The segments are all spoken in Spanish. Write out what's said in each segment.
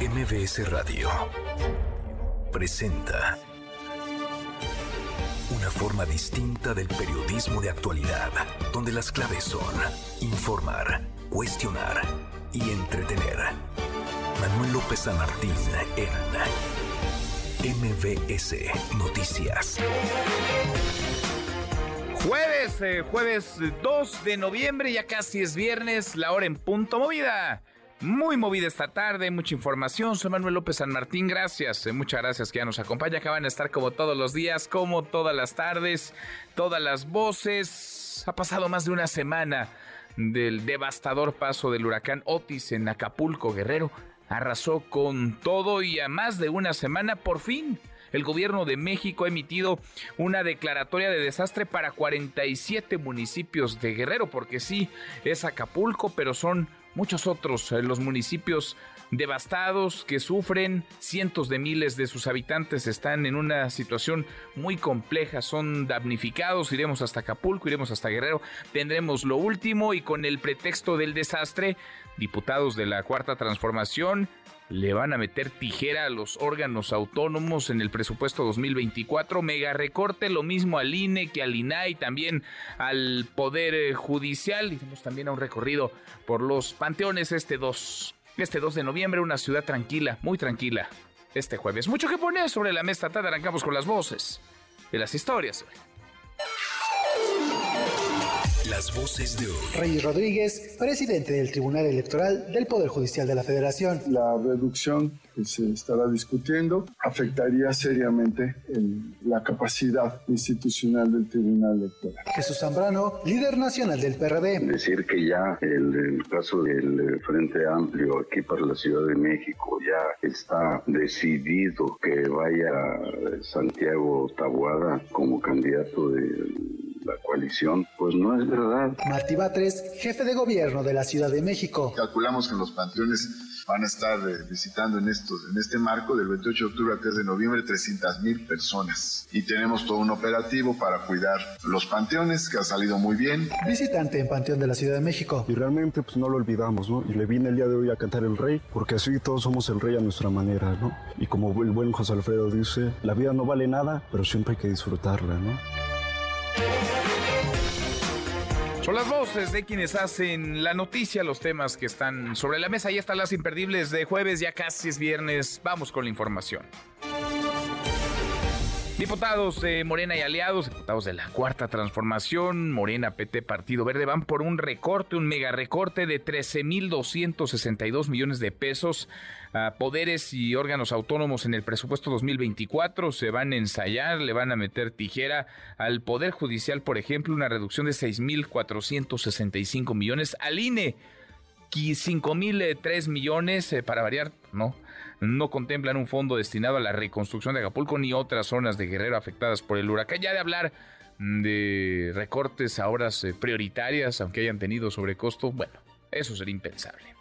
MBS Radio presenta una forma distinta del periodismo de actualidad, donde las claves son informar, cuestionar y entretener. Manuel López San Martín en MBS Noticias. Jueves, eh, jueves 2 de noviembre, ya casi es viernes, la hora en punto movida. Muy movida esta tarde, mucha información. Soy Manuel López San Martín, gracias. eh, muchas gracias que ya nos acompaña. Acaban de estar como todos los días, como todas las tardes, todas las voces. Ha pasado más de una semana del devastador paso del huracán Otis en Acapulco, Guerrero. Arrasó con todo y a más de una semana, por fin, el gobierno de México ha emitido una declaratoria de desastre para 47 municipios de Guerrero, porque sí, es Acapulco, pero son muchos otros eh, los municipios devastados que sufren, cientos de miles de sus habitantes están en una situación muy compleja, son damnificados, iremos hasta Acapulco, iremos hasta Guerrero, tendremos lo último y con el pretexto del desastre, diputados de la Cuarta Transformación le van a meter tijera a los órganos autónomos en el presupuesto 2024. Mega recorte, lo mismo al INE que al INAI, también al Poder eh, Judicial. Hicimos también a un recorrido por los panteones este 2. Este 2 de noviembre, una ciudad tranquila, muy tranquila. Este jueves. Mucho que poner sobre la mesa. Tarde arrancamos con las voces de las historias. Las voces de hoy. Reyes Rodríguez, presidente del Tribunal Electoral del Poder Judicial de la Federación. La reducción que se estará discutiendo afectaría seriamente el- la capacidad institucional del Tribunal Electoral. Jesús Zambrano, líder nacional del PRD. decir que ya el, el caso del eh, Frente Amplio aquí para la Ciudad de México ya está decidido que vaya Santiago Tabuada como candidato de la coalición, pues no es verdad. Martí Batres, jefe de gobierno de la Ciudad de México. Calculamos que los panteones van a estar eh, visitando en, estos, en este marco del 28 de octubre al 3 de noviembre 300 mil personas. Y tenemos todo un operativo para cuidar los panteones que ha salido muy bien. Visitante en Panteón de la Ciudad de México. Y realmente pues no lo olvidamos, ¿no? Y le vine el día de hoy a cantar el rey, porque así todos somos el rey a nuestra manera, ¿no? Y como el buen José Alfredo dice, la vida no vale nada, pero siempre hay que disfrutarla, ¿no? Son las voces de quienes hacen la noticia, los temas que están sobre la mesa. Ya están las imperdibles de jueves, ya casi es viernes. Vamos con la información. Diputados de Morena y aliados, diputados de la Cuarta Transformación, Morena, PT, Partido Verde, van por un recorte, un mega recorte de 13.262 millones de pesos poderes y órganos autónomos en el presupuesto 2024. Se van a ensayar, le van a meter tijera al Poder Judicial, por ejemplo, una reducción de 6.465 millones. Al INE, 5.003 millones, eh, para variar, no, no contemplan un fondo destinado a la reconstrucción de Acapulco ni otras zonas de Guerrero afectadas por el huracán. Ya de hablar mm, de recortes a horas eh, prioritarias, aunque hayan tenido sobrecosto, bueno, eso sería impensable.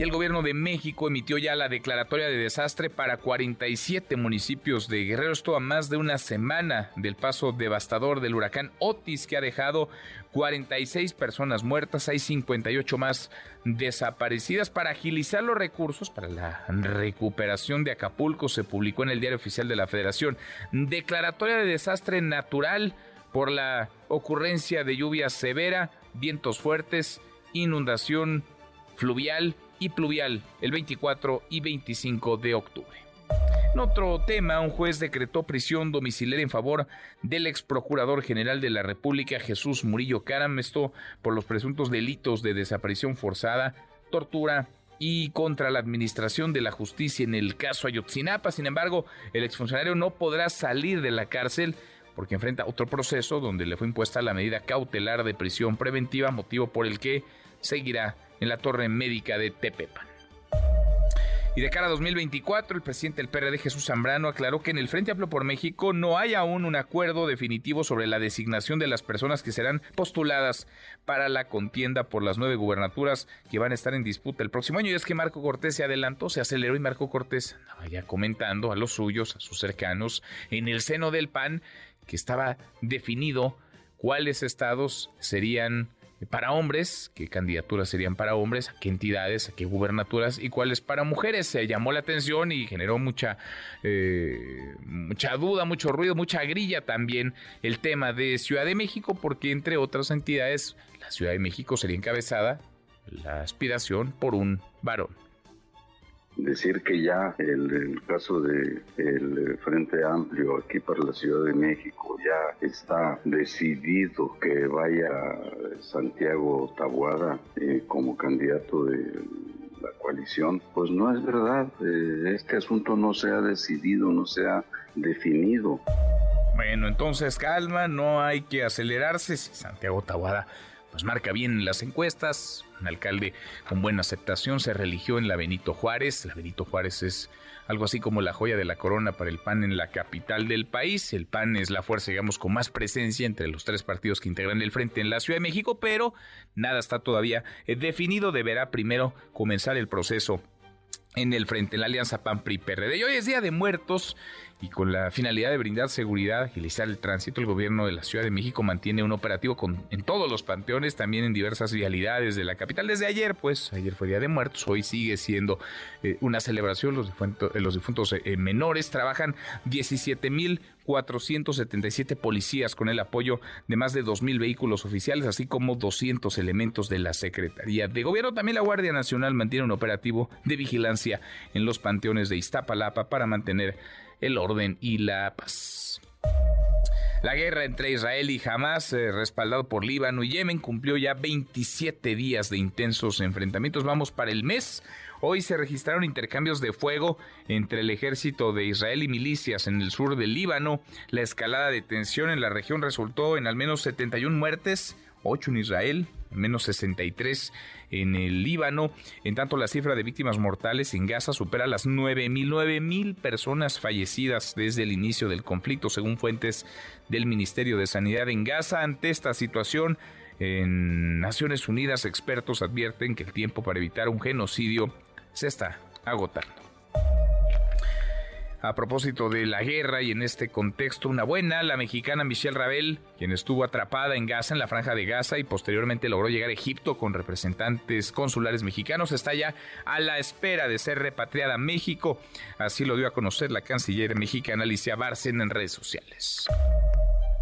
Y el gobierno de México emitió ya la declaratoria de desastre para 47 municipios de Guerrero. Esto a más de una semana del paso devastador del huracán Otis que ha dejado 46 personas muertas. Hay 58 más desaparecidas. Para agilizar los recursos para la recuperación de Acapulco se publicó en el Diario Oficial de la Federación declaratoria de desastre natural por la ocurrencia de lluvia severa, vientos fuertes, inundación fluvial y pluvial el 24 y 25 de octubre. En otro tema, un juez decretó prisión domiciliaria en favor del ex procurador general de la República, Jesús Murillo Caram, esto por los presuntos delitos de desaparición forzada, tortura y contra la administración de la justicia en el caso Ayotzinapa. Sin embargo, el exfuncionario no podrá salir de la cárcel porque enfrenta otro proceso donde le fue impuesta la medida cautelar de prisión preventiva, motivo por el que seguirá en la torre médica de Tepepan. Y de cara a 2024, el presidente del PRD Jesús Zambrano aclaró que en el Frente Amplio por México no hay aún un acuerdo definitivo sobre la designación de las personas que serán postuladas para la contienda por las nueve gubernaturas que van a estar en disputa el próximo año. Y es que Marco Cortés se adelantó, se aceleró y Marco Cortés andaba ya comentando a los suyos, a sus cercanos, en el seno del PAN, que estaba definido cuáles estados serían para hombres, qué candidaturas serían para hombres, a qué entidades, a qué gubernaturas y cuáles para mujeres. Se llamó la atención y generó mucha, eh, mucha duda, mucho ruido, mucha grilla también el tema de Ciudad de México, porque entre otras entidades, la Ciudad de México sería encabezada la aspiración por un varón decir que ya el, caso de el Frente Amplio aquí para la Ciudad de México ya está decidido que vaya Santiago Tabuada eh, como candidato de la coalición, pues no es verdad. Eh, este asunto no se ha decidido, no se ha definido. Bueno, entonces calma, no hay que acelerarse. Si Santiago Tabuada pues marca bien las encuestas, alcalde con buena aceptación, se religió en la Benito Juárez, la Benito Juárez es algo así como la joya de la corona para el PAN en la capital del país, el PAN es la fuerza, digamos, con más presencia entre los tres partidos que integran el frente en la Ciudad de México, pero nada está todavía eh, definido, deberá primero comenzar el proceso en el frente, en la alianza PAN-PRI-PRD. Y hoy es Día de Muertos y con la finalidad de brindar seguridad, agilizar el tránsito, el gobierno de la Ciudad de México mantiene un operativo con, en todos los panteones, también en diversas vialidades de la capital. Desde ayer, pues, ayer fue Día de Muertos, hoy sigue siendo eh, una celebración. Los difuntos, eh, los difuntos eh, menores trabajan 17.477 policías con el apoyo de más de 2.000 vehículos oficiales, así como 200 elementos de la Secretaría de Gobierno. También la Guardia Nacional mantiene un operativo de vigilancia en los panteones de Iztapalapa para mantener el orden y la paz. La guerra entre Israel y Hamas, eh, respaldado por Líbano y Yemen, cumplió ya 27 días de intensos enfrentamientos. Vamos para el mes. Hoy se registraron intercambios de fuego entre el ejército de Israel y milicias en el sur del Líbano. La escalada de tensión en la región resultó en al menos 71 muertes, 8 en Israel, menos 63 en el Líbano. En tanto, la cifra de víctimas mortales en Gaza supera las 9.000, mil personas fallecidas desde el inicio del conflicto, según fuentes del Ministerio de Sanidad en Gaza. Ante esta situación, en Naciones Unidas, expertos advierten que el tiempo para evitar un genocidio se está agotando. A propósito de la guerra y en este contexto, una buena, la mexicana Michelle Rabel, quien estuvo atrapada en Gaza, en la franja de Gaza, y posteriormente logró llegar a Egipto con representantes consulares mexicanos, está ya a la espera de ser repatriada a México. Así lo dio a conocer la canciller mexicana Alicia Bárcena en redes sociales.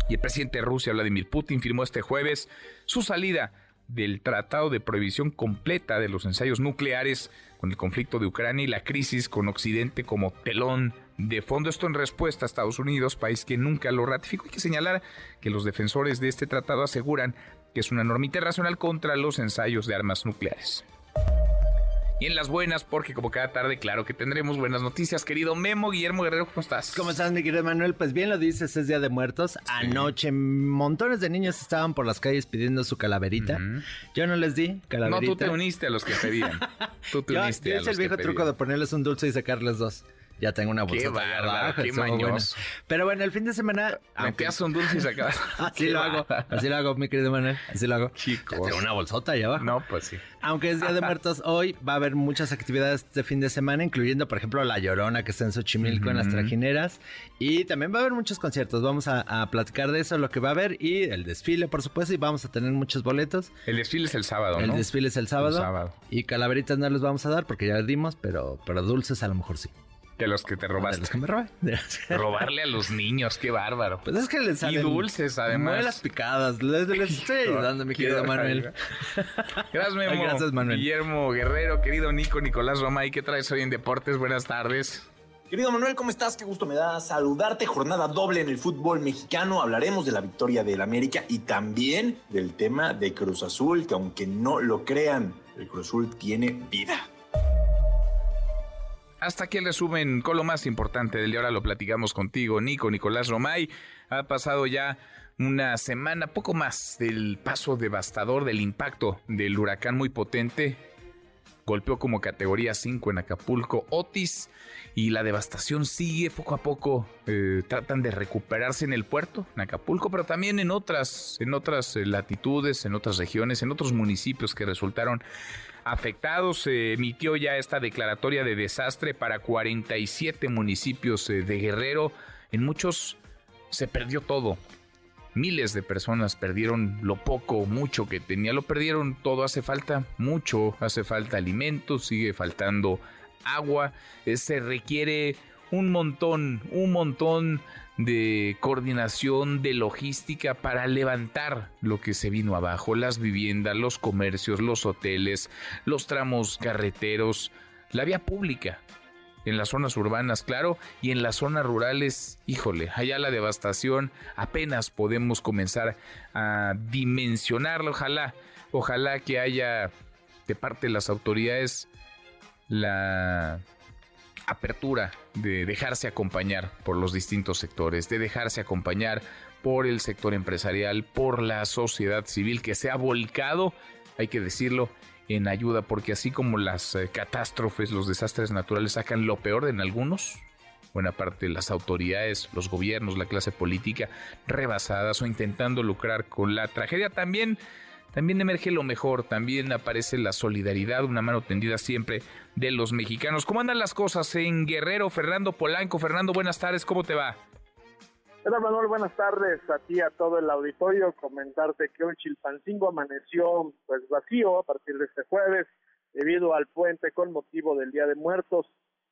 Y el presidente de Rusia, Vladimir Putin, firmó este jueves su salida del Tratado de Prohibición Completa de los Ensayos Nucleares con el conflicto de Ucrania y la crisis con Occidente como telón de fondo. Esto en respuesta a Estados Unidos, país que nunca lo ratificó. Hay que señalar que los defensores de este tratado aseguran que es una norma internacional contra los ensayos de armas nucleares. Y en las buenas, porque como cada tarde, claro que tendremos buenas noticias. Querido Memo, Guillermo Guerrero, ¿cómo estás? ¿Cómo estás, mi querido Manuel? Pues bien lo dices, es Día de Muertos. Anoche montones de niños estaban por las calles pidiendo su calaverita. Yo no les di calaverita. No, tú te uniste a los que pedían. Tú te uniste a los el viejo truco de ponerles un dulce y sacarles dos ya tengo una bolsa. Qué bárbaro, qué mañoso. Pero bueno, el fin de semana... Metías un dulce y sacabas. así lo hago, así lo hago, mi querido Manuel, así lo hago. Chicos. tengo una bolsota allá abajo. No, pues sí. Aunque es Día de Muertos, hoy va a haber muchas actividades de fin de semana, incluyendo, por ejemplo, La Llorona, que está en Xochimilco, en las trajineras. Y también va a haber muchos conciertos. Vamos a, platicar de eso, lo que va a haber, y el desfile, por supuesto, y vamos a tener muchos boletos. El desfile es el sábado, ¿no? El desfile es el sábado. El sábado. Y calaveritas no les vamos a dar porque ya les dimos, pero, pero dulces a lo mejor sí. De los que te robaste. De los que me robé. Robarle a los niños, qué bárbaro. Pues es que les salen Y dulces, además. las picadas. Les, les estoy ayudando, mi querido Manuel. Gracias, Memo. Gracias, Manuel. Guillermo Guerrero, querido Nico, Nicolás Romay, ¿qué traes hoy en Deportes? Buenas tardes. Querido Manuel, ¿cómo estás? Qué gusto me da saludarte. Jornada doble en el fútbol mexicano. Hablaremos de la victoria del América y también del tema de Cruz Azul, que aunque no lo crean, el Cruz Azul tiene vida. Hasta aquí el resumen con lo más importante del día. Ahora lo platicamos contigo, Nico, Nicolás Romay. Ha pasado ya una semana, poco más, del paso devastador, del impacto del huracán muy potente. Golpeó como categoría 5 en Acapulco Otis y la devastación sigue poco a poco. Eh, tratan de recuperarse en el puerto, en Acapulco, pero también en otras, en otras eh, latitudes, en otras regiones, en otros municipios que resultaron afectados. Se emitió ya esta declaratoria de desastre para 47 municipios eh, de Guerrero. En muchos se perdió todo. Miles de personas perdieron lo poco mucho que tenía, lo perdieron todo, hace falta mucho, hace falta alimentos, sigue faltando agua, eh, se requiere un montón, un montón de coordinación, de logística para levantar lo que se vino abajo, las viviendas, los comercios, los hoteles, los tramos carreteros, la vía pública. En las zonas urbanas, claro, y en las zonas rurales, híjole, allá la devastación apenas podemos comenzar a dimensionarlo. Ojalá, ojalá que haya de parte de las autoridades la apertura de dejarse acompañar por los distintos sectores, de dejarse acompañar por el sector empresarial, por la sociedad civil que se ha volcado, hay que decirlo, en ayuda, porque así como las eh, catástrofes, los desastres naturales sacan lo peor de en algunos, buena parte de las autoridades, los gobiernos, la clase política, rebasadas o intentando lucrar con la tragedia, también también emerge lo mejor, también aparece la solidaridad, una mano tendida siempre de los mexicanos. ¿Cómo andan las cosas en Guerrero? Fernando Polanco, Fernando, buenas tardes, ¿cómo te va? Hola Manuel, buenas tardes a ti, a todo el auditorio. Comentarte que hoy Chilpancingo amaneció pues vacío a partir de este jueves debido al puente con motivo del Día de Muertos.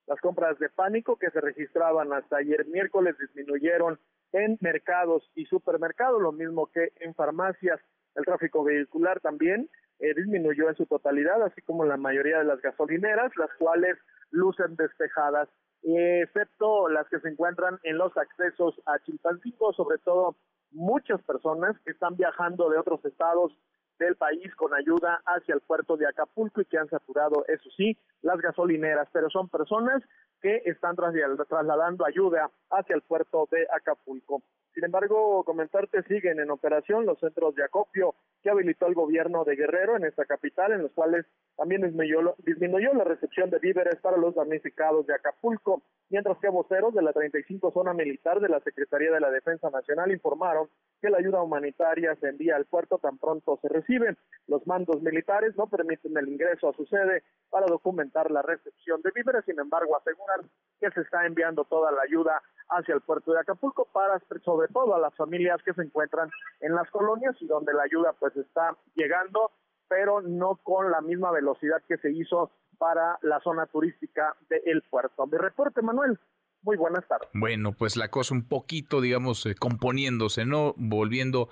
Las compras de pánico que se registraban hasta ayer miércoles disminuyeron en mercados y supermercados, lo mismo que en farmacias. El tráfico vehicular también eh, disminuyó en su totalidad, así como la mayoría de las gasolineras, las cuales lucen despejadas, excepto las que se encuentran en los accesos a Chilpancingo, sobre todo muchas personas que están viajando de otros estados del país con ayuda hacia el puerto de Acapulco y que han saturado, eso sí, las gasolineras, pero son personas que están trasladando ayuda hacia el puerto de Acapulco. Sin embargo, comentarte, siguen en operación los centros de acopio que habilitó el gobierno de Guerrero en esta capital, en los cuales también disminuyó, la recepción de víveres para los damnificados de Acapulco, mientras que voceros de la 35 zona militar de la Secretaría de la Defensa Nacional informaron que la ayuda humanitaria se envía al puerto tan pronto se recibe. Los mandos militares no permiten el ingreso a su sede para documentar la recepción de víveres, sin embargo aseguran que se está enviando toda la ayuda hacia el puerto de Acapulco para sobre todo a las familias que se encuentran en las colonias y donde la ayuda pues está llegando, pero no con la misma velocidad que se hizo para la zona turística del puerto. Mi reporte, Manuel. Muy buenas tardes. Bueno, pues la cosa un poquito, digamos, eh, componiéndose, ¿no? Volviendo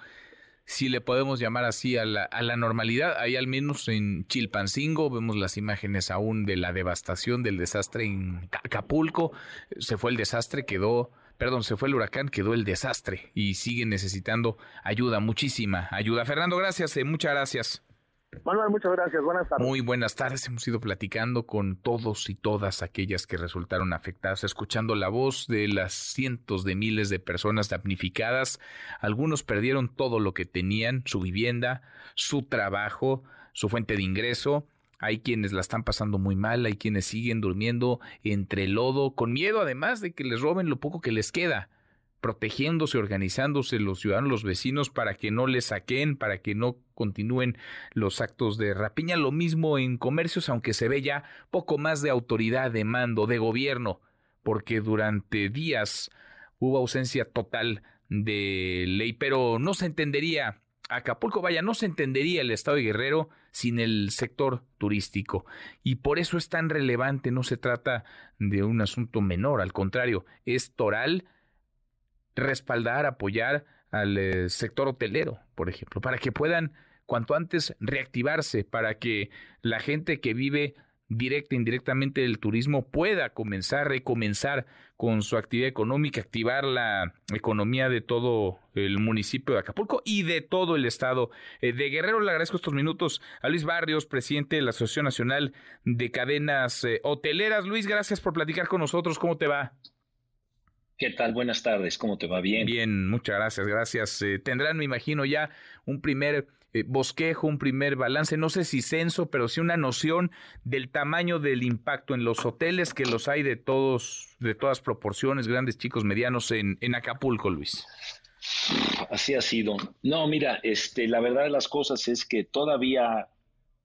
si le podemos llamar así a la, a la normalidad. Ahí al menos en Chilpancingo vemos las imágenes aún de la devastación del desastre en Acapulco. Se fue el desastre, quedó, perdón, se fue el huracán, quedó el desastre y sigue necesitando ayuda, muchísima ayuda. Fernando, gracias, eh, muchas gracias. Manuel, muchas gracias. Buenas tardes. Muy buenas tardes. Hemos ido platicando con todos y todas aquellas que resultaron afectadas, escuchando la voz de las cientos de miles de personas damnificadas. Algunos perdieron todo lo que tenían, su vivienda, su trabajo, su fuente de ingreso. Hay quienes la están pasando muy mal, hay quienes siguen durmiendo entre lodo, con miedo además de que les roben lo poco que les queda protegiéndose, organizándose los ciudadanos, los vecinos para que no les saquen, para que no continúen los actos de rapiña. Lo mismo en comercios, aunque se ve ya poco más de autoridad, de mando, de gobierno, porque durante días hubo ausencia total de ley, pero no se entendería Acapulco, vaya, no se entendería el estado de Guerrero sin el sector turístico. Y por eso es tan relevante, no se trata de un asunto menor, al contrario, es toral respaldar, apoyar al eh, sector hotelero, por ejemplo, para que puedan cuanto antes reactivarse, para que la gente que vive directa e indirectamente del turismo pueda comenzar, recomenzar con su actividad económica, activar la economía de todo el municipio de Acapulco y de todo el estado eh, de Guerrero. Le agradezco estos minutos a Luis Barrios, presidente de la Asociación Nacional de Cadenas eh, Hoteleras. Luis, gracias por platicar con nosotros. ¿Cómo te va? ¿Qué tal? Buenas tardes, ¿cómo te va? Bien. Bien, muchas gracias, gracias. Eh, tendrán, me imagino, ya un primer eh, bosquejo, un primer balance, no sé si censo, pero sí una noción del tamaño del impacto en los hoteles, que los hay de todos, de todas proporciones, grandes, chicos, medianos, en, en Acapulco, Luis. Así ha sido. No, mira, este, la verdad de las cosas es que todavía,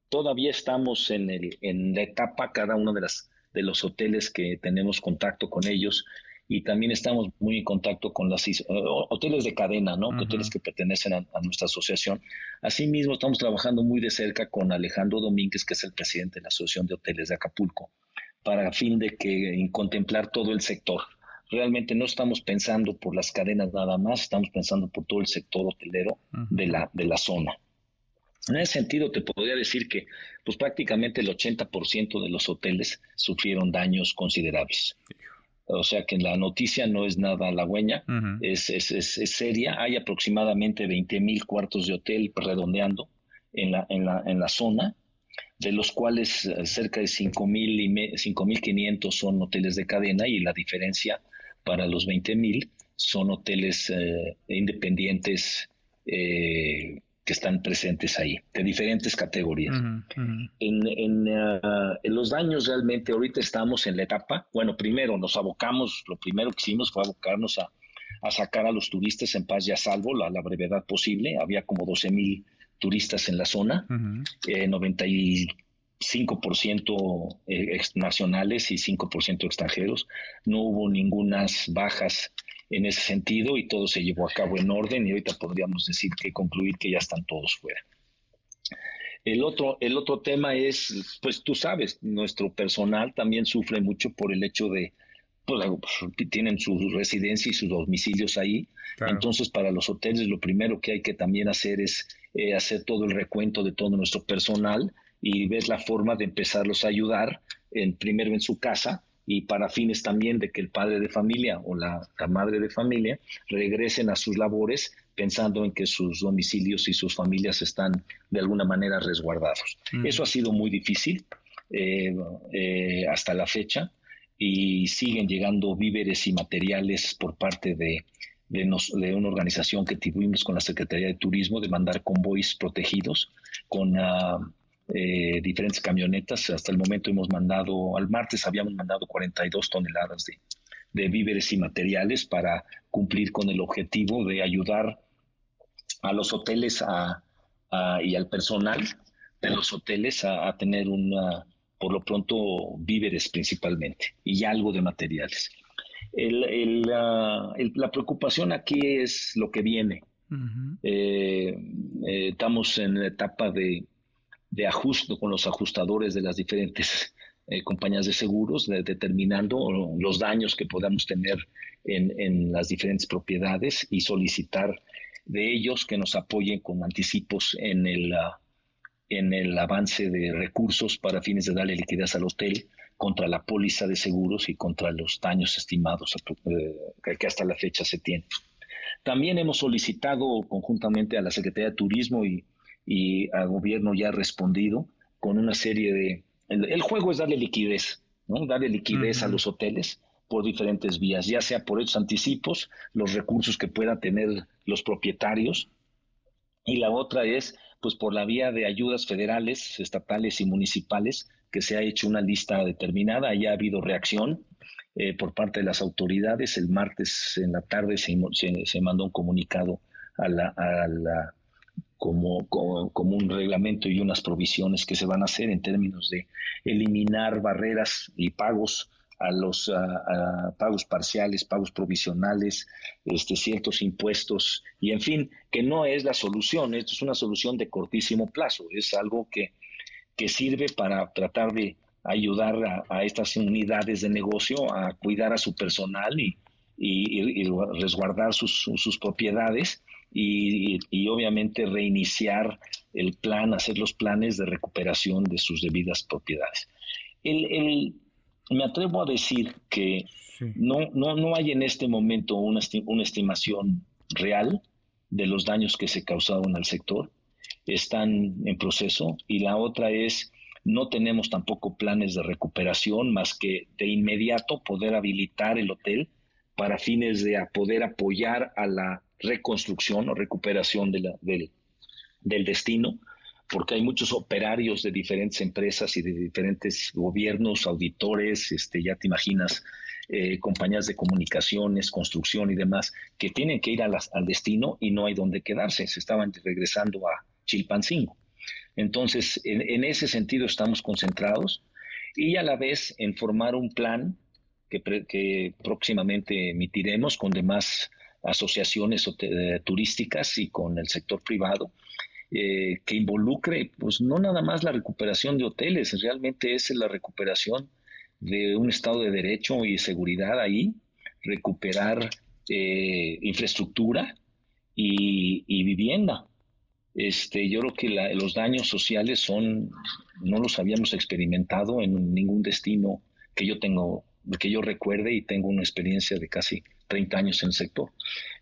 todavía estamos en, el, en la etapa, cada uno de, las, de los hoteles que tenemos contacto con ellos, y también estamos muy en contacto con los eh, hoteles de cadena, ¿no? Hoteles que pertenecen a, nuestra asociación. Asimismo, estamos trabajando muy de cerca con Alejandro Domínguez, que es el presidente de la Asociación de Hoteles de Acapulco, para fin de que contemplar todo el sector. Realmente no estamos pensando por las cadenas nada más, estamos pensando por todo el sector hotelero de, la, de la zona. En ese sentido, te podría decir que pues prácticamente el 80% de los hoteles sufrieron daños considerables. O sea que la noticia no es nada halagüeña, es, es, es, seria. Hay aproximadamente 20 mil cuartos de hotel redondeando en la, en la, en la zona, de los cuales eh, cerca de 5.500 son hoteles de cadena y la diferencia para los 20 mil son hoteles eh, independientes eh, que están presentes ahí, de diferentes categorías. En, ah, en, los daños realmente ahorita estamos en la etapa, bueno, primero nos abocamos, lo primero que hicimos fue abocarnos a, a sacar a los turistas en paz y a salvo, a la brevedad posible. Había como 12 mil turistas en la zona, 95% eh, nacionales y 5% extranjeros. No hubo ningunas bajas en ese sentido y todo se llevó a cabo en orden y ahorita podríamos decir que concluir que ya están todos fuera. El otro, el otro tema es, pues tú sabes, nuestro personal también sufre mucho por el hecho de, pues, tienen su residencia y sus domicilios ahí. Entonces, para los hoteles lo primero que hay que también hacer es eh, hacer todo el recuento de todo nuestro personal y ver la forma de empezarlos a ayudar, en, primero en su casa, y para fines también de que el padre de familia o la, madre de familia regresen a sus labores pensando en que sus domicilios y sus familias están de alguna manera resguardados. Mm. Eso ha sido muy difícil eh, eh, hasta la fecha y siguen llegando víveres y materiales por parte de, de, una organización que tuvimos con la Secretaría de Turismo de mandar convoys protegidos con... Uh, eh, diferentes camionetas. Hasta el momento hemos mandado, al martes habíamos mandado 42 toneladas de, víveres y materiales para cumplir con el objetivo de ayudar a los hoteles y al personal de los hoteles a, tener una, por lo pronto, víveres principalmente y algo de materiales. la preocupación aquí es lo que viene. Eh, eh, estamos en la etapa de, de ajuste con los ajustadores de las diferentes eh, compañías de seguros, determinando los daños que podamos tener en, las diferentes propiedades y solicitar de ellos que nos apoyen con anticipos en el, ah, en el avance de recursos para fines de darle liquidez al hotel contra la póliza de seguros y contra los daños estimados eh, que hasta la fecha se tienen. También hemos solicitado conjuntamente a la Secretaría de Turismo y y al gobierno ya ha respondido con una serie de... El, juego es darle liquidez, ¿no? Darle liquidez a los hoteles por diferentes vías, ya sea por esos anticipos, los recursos que puedan tener los propietarios, y la otra es pues por la vía de ayudas federales, estatales y municipales, que se ha hecho una lista determinada, ya ha habido reacción eh, por parte de las autoridades. El martes en la tarde se, se, mandó un comunicado a la, a la como, un reglamento y unas provisiones que se van a hacer en términos de eliminar barreras y pagos a los pagos parciales, pagos provisionales, este, ciertos impuestos y en fin, que no es la solución, esto es una solución de cortísimo plazo, es algo que, que sirve para tratar de ayudar a, estas unidades de negocio a cuidar a su personal y, y, resguardar sus, sus propiedades y, obviamente reiniciar el plan, hacer los planes de recuperación de sus debidas propiedades. El, me atrevo a decir que no, no, no hay en este momento una, una estimación real de los daños que se causaron al sector. Están en proceso. Y la otra es, no tenemos tampoco planes de recuperación más que de inmediato poder habilitar el hotel para fines de poder apoyar a la reconstrucción o recuperación del, destino, porque hay muchos operarios de diferentes empresas y de diferentes gobiernos, auditores, este, ya te imaginas, eh, compañías de comunicaciones, construcción y demás, que tienen que ir al destino y no hay dónde quedarse. Se estaban regresando a Chilpancingo. Entonces, en, ese sentido estamos concentrados y a la vez en formar un plan que, que próximamente emitiremos con demás asociaciones eh, turísticas y con el sector privado, eh, que involucre, pues no nada más la recuperación de hoteles, realmente es la recuperación de un Estado de Derecho y seguridad ahí, recuperar eh, infraestructura y, vivienda. Este, yo creo que los daños sociales son, no los habíamos experimentado en ningún destino que yo tengo, que yo recuerde y tengo una experiencia de casi 30 años en el sector.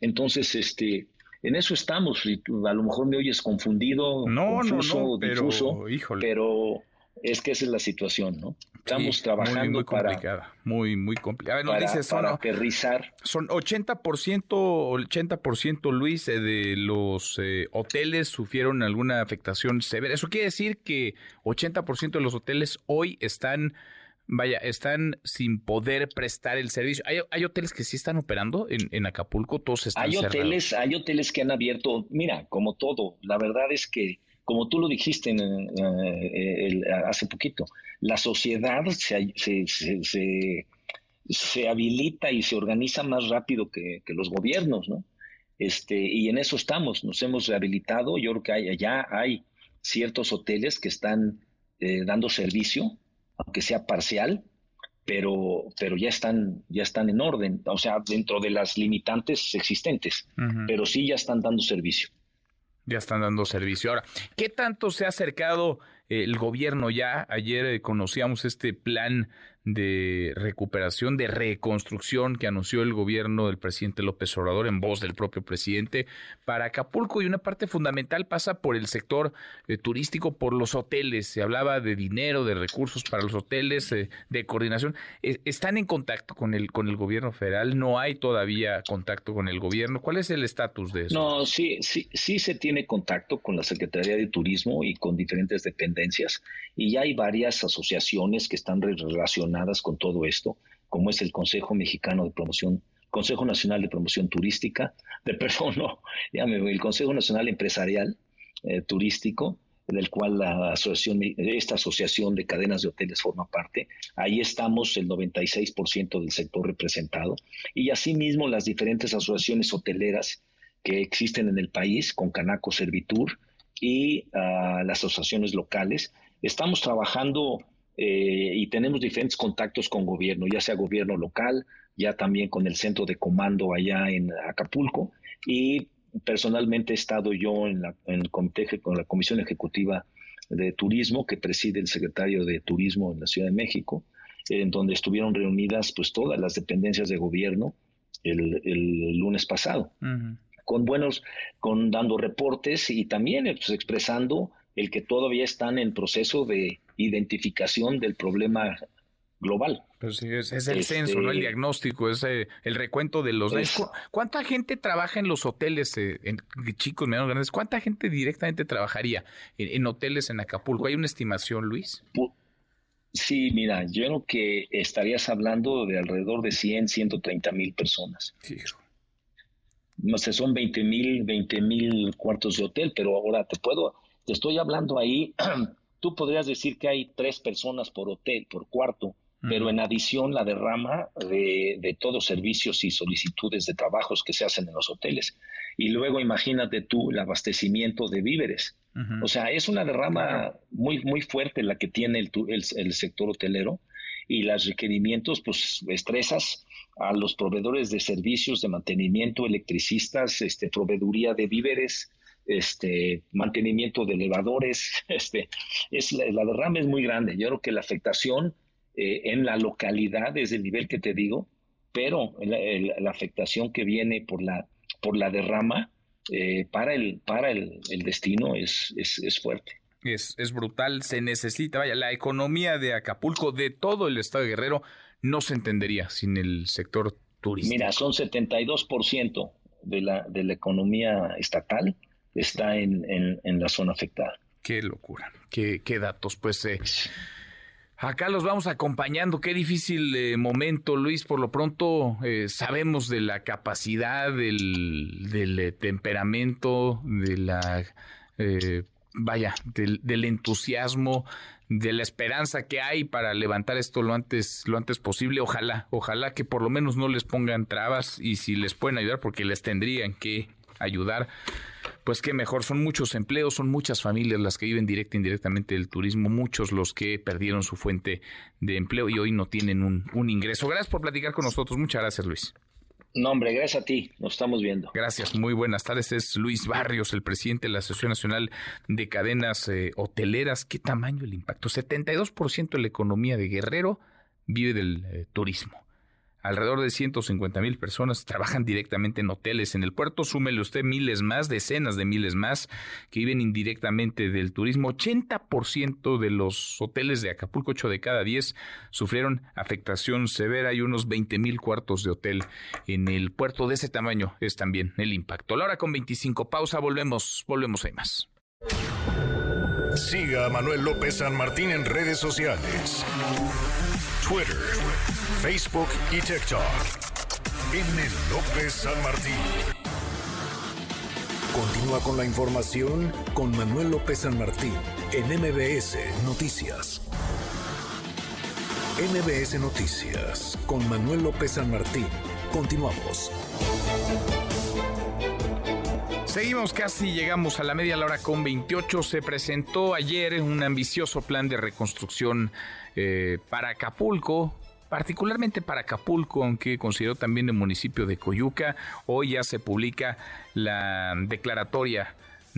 Entonces, este, en eso estamos. A lo mejor me oyes confundido, confuso, difuso, pero es que esa es la situación, ¿no? Estamos trabajando muy, muy para... Complicada, muy, muy complicada. Para, dices, para aterrizar. Son 80%, 80% Luis, eh, de los eh, hoteles sufrieron alguna afectación severa. Eso quiere decir que 80% de los hoteles hoy están vaya, están sin poder prestar el servicio. ¿Hay, hoteles que sí están operando en, Acapulco? Todos están hay hoteles, Hay hoteles que han abierto, mira, como todo, la verdad es que, como tú lo dijiste eh, hace poquito, la sociedad se, se, habilita y se organiza más rápido que, los gobiernos, ¿no? Este, y en eso estamos, nos hemos rehabilitado, yo creo que hay, ya hay ciertos hoteles que están eh, dando servicio, aunque sea parcial, pero, pero ya están, ya están en orden, o sea, dentro de las limitantes existentes, pero sí ya están dando servicio. Ya están dando servicio. Ahora, ¿qué tanto se ha acercado el gobierno ya? Ayer eh, conocíamos este plan de recuperación, de reconstrucción que anunció el gobierno del presidente López Obrador en voz del propio presidente para Acapulco y una parte fundamental pasa por el sector eh, turístico, por los hoteles. Se hablaba de dinero, de recursos para los hoteles, eh, de coordinación. Eh, ¿Están en contacto con el, con el gobierno federal? ¿No hay todavía contacto con el gobierno? ¿Cuál es el estatus de eso? No, sí, sí, sí se tiene contacto con la Secretaría de Turismo y con diferentes dependencias y ya hay varias asociaciones que están relacionadas con todo esto, como es el Consejo Mexicano de Promoción, Consejo Nacional de Promoción Turística, de perdón, no, el Consejo Nacional Empresarial eh, Turístico, del cual la asociación, esta asociación de cadenas de hoteles forma parte. Ahí estamos el 96% del sector representado y asimismo las diferentes asociaciones hoteleras que existen en el país, con Canaco Servitur y ah, las asociaciones locales. Estamos trabajando eh, y tenemos diferentes contactos con gobierno, ya sea gobierno local, ya también con el centro de comando allá en Acapulco y personalmente he estado yo en, la, el comité, con la Comisión Ejecutiva de Turismo que preside el secretario de Turismo en la Ciudad de México, en donde estuvieron reunidas pues todas las dependencias de gobierno el, lunes pasado. con buenos, con dando reportes y también pues, expresando el que todavía están en proceso de identificación del problema global. Pues sí, es, el censo, ¿no? El este, diagnóstico, es eh, el recuento de los... ¿Cuánta gente trabaja en los hoteles, eh, en, chicos, medianos, grandes? ¿Cuánta gente directamente trabajaría en, hoteles en Acapulco? ¿Hay una estimación, Luis? Sí, mira, yo creo que estarías hablando de alrededor de 100, 130 mil personas. Sí. No sé, son 20 mil, 20 mil cuartos de hotel, pero ahora te puedo, te estoy hablando ahí tú podrías decir que hay tres personas por hotel, por cuarto, pero en adición la derrama de, de, todos servicios y solicitudes de trabajos que se hacen en los hoteles. Y luego imagínate tú el abastecimiento de víveres. O sea, es una derrama muy, muy fuerte la que tiene el, el, sector hotelero y los requerimientos, pues estresas a los proveedores de servicios de mantenimiento, electricistas, este, proveeduría de víveres, este mantenimiento de elevadores, este es la, derrama es muy grande. Yo creo que la afectación eh, en la localidad es el nivel que te digo, pero la, afectación que viene por la por la derrama eh, para el para el, destino es, es, fuerte. Es, es brutal, se necesita, vaya, la economía de Acapulco, de todo el estado de Guerrero, no se entendería sin el sector turístico. Mira, son 72% de la, de la economía estatal está en, en, la zona afectada. Qué locura, qué, qué datos. Pues eh, acá los vamos acompañando. Qué difícil eh, momento, Luis. Por lo pronto eh, sabemos de la capacidad, del, del temperamento, de la... vaya, del, del entusiasmo de la esperanza que hay para levantar esto lo antes, lo antes posible. Ojalá, ojalá que por lo menos no les pongan trabas y si les pueden ayudar, porque les tendrían que ayudar, pues qué mejor. Son muchos empleos, son muchas familias las que viven directa e indirectamente del turismo, muchos los que perdieron su fuente de empleo y hoy no tienen un, un ingreso. Gracias por platicar con nosotros. Muchas gracias, Luis. No, hombre, gracias a ti. Nos estamos viendo. Gracias, muy buenas tardes. Es Luis Barrios, el presidente de la Asociación Nacional de Cadenas eh, Hoteleras. ¿Qué tamaño el impacto? 72% de la economía de Guerrero vive del eh, turismo. Alrededor de 150 mil personas trabajan directamente en hoteles en el puerto. Súmele usted miles más, decenas de miles más que viven indirectamente del turismo. 80% de los hoteles de Acapulco, 8 de cada 10, sufrieron afectación severa y unos 20 mil cuartos de hotel en el puerto. De ese tamaño es también el impacto. La hora con 25. Pausa, volvemos, volvemos, hay más. Siga a Manuel López San Martín en redes sociales. Twitter, Facebook y TikTok. M. López San Martín. Continúa con la información con Manuel López San Martín en MBS Noticias. MBS Noticias con Manuel López San Martín. Continuamos. Seguimos casi, llegamos a la media hora con 28. Se presentó ayer un ambicioso plan de reconstrucción eh, para Acapulco, particularmente para Acapulco, aunque considero también el municipio de Coyuca. Hoy ya se publica la declaratoria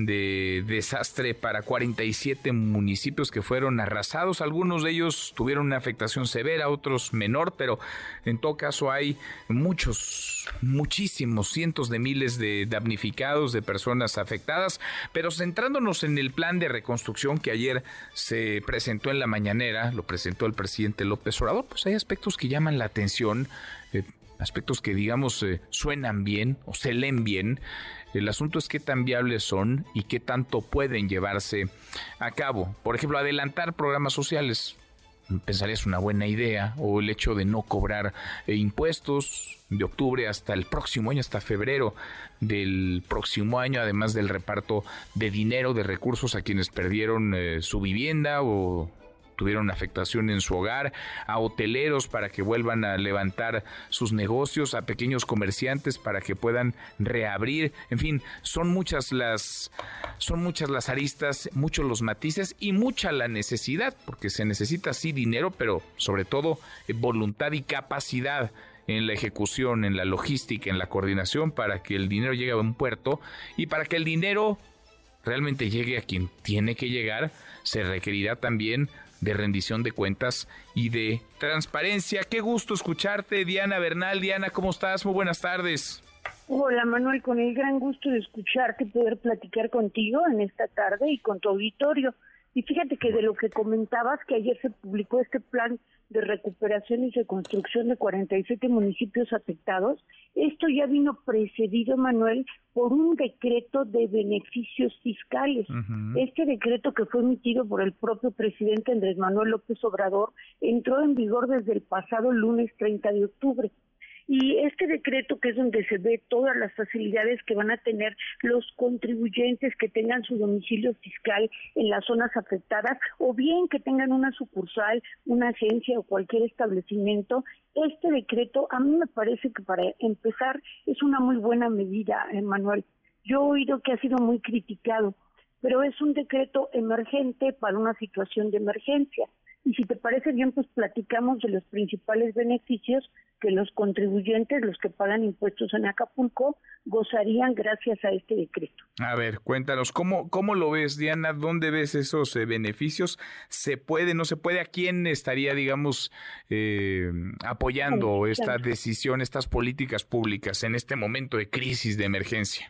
de desastre para 47 municipios que fueron arrasados. Algunos de ellos tuvieron una afectación severa, otros menor, pero en todo caso hay muchos, muchísimos, cientos de miles de damnificados, de personas afectadas. Pero centrándonos en el plan de reconstrucción que ayer se presentó en la mañanera, lo presentó el presidente López Obrador, pues hay aspectos que llaman la atención. Eh, aspectos que digamos eh, suenan bien o se leen bien. El asunto es qué tan viables son y qué tanto pueden llevarse a cabo. Por ejemplo, adelantar programas sociales. Pensaría es una buena idea. O el hecho de no cobrar eh, impuestos de octubre hasta el próximo año, hasta febrero del próximo año, además del reparto de dinero, de recursos a quienes perdieron eh, su vivienda o tuvieron afectación en su hogar, a hoteleros para que vuelvan a levantar sus negocios, a pequeños comerciantes para que puedan reabrir, en fin, son muchas las son muchas las aristas, muchos los matices y mucha la necesidad, porque se necesita sí dinero, pero sobre todo eh, voluntad y capacidad en la ejecución, en la logística, en la coordinación para que el dinero llegue a un puerto y para que el dinero realmente llegue a quien tiene que llegar, se requerirá también de rendición de cuentas y de transparencia. Qué gusto escucharte, Diana Bernal. Diana, ¿cómo estás? Muy buenas tardes. Hola Manuel, con el gran gusto de escucharte, poder platicar contigo en esta tarde y con tu auditorio. Y fíjate que de lo que comentabas, que ayer se publicó este plan de recuperación y reconstrucción de 47 municipios afectados, esto ya vino precedido, Manuel, por un decreto de beneficios fiscales. Este decreto que fue emitido por el propio presidente Andrés Manuel López Obrador entró en vigor desde el pasado lunes 30 de octubre. Y este decreto, que es donde se ve todas las facilidades que van a tener los contribuyentes que tengan su domicilio fiscal en las zonas afectadas, o bien que tengan una sucursal, una agencia o cualquier establecimiento, este decreto a mí me parece que para empezar es una muy buena medida, Manuel. Yo he oído que ha sido muy criticado, pero es un decreto emergente para una situación de emergencia. Y si te parece bien, pues platicamos de los principales beneficios que los contribuyentes, los que pagan impuestos en Acapulco, gozarían gracias a este decreto. A ver, cuéntanos, ¿cómo, cómo lo ves, Diana? ¿Dónde ves esos eh, beneficios? ¿Se puede, no se puede? ¿A quién estaría, digamos, eh, apoyando esta decisión, estas políticas públicas en este momento de crisis, de emergencia?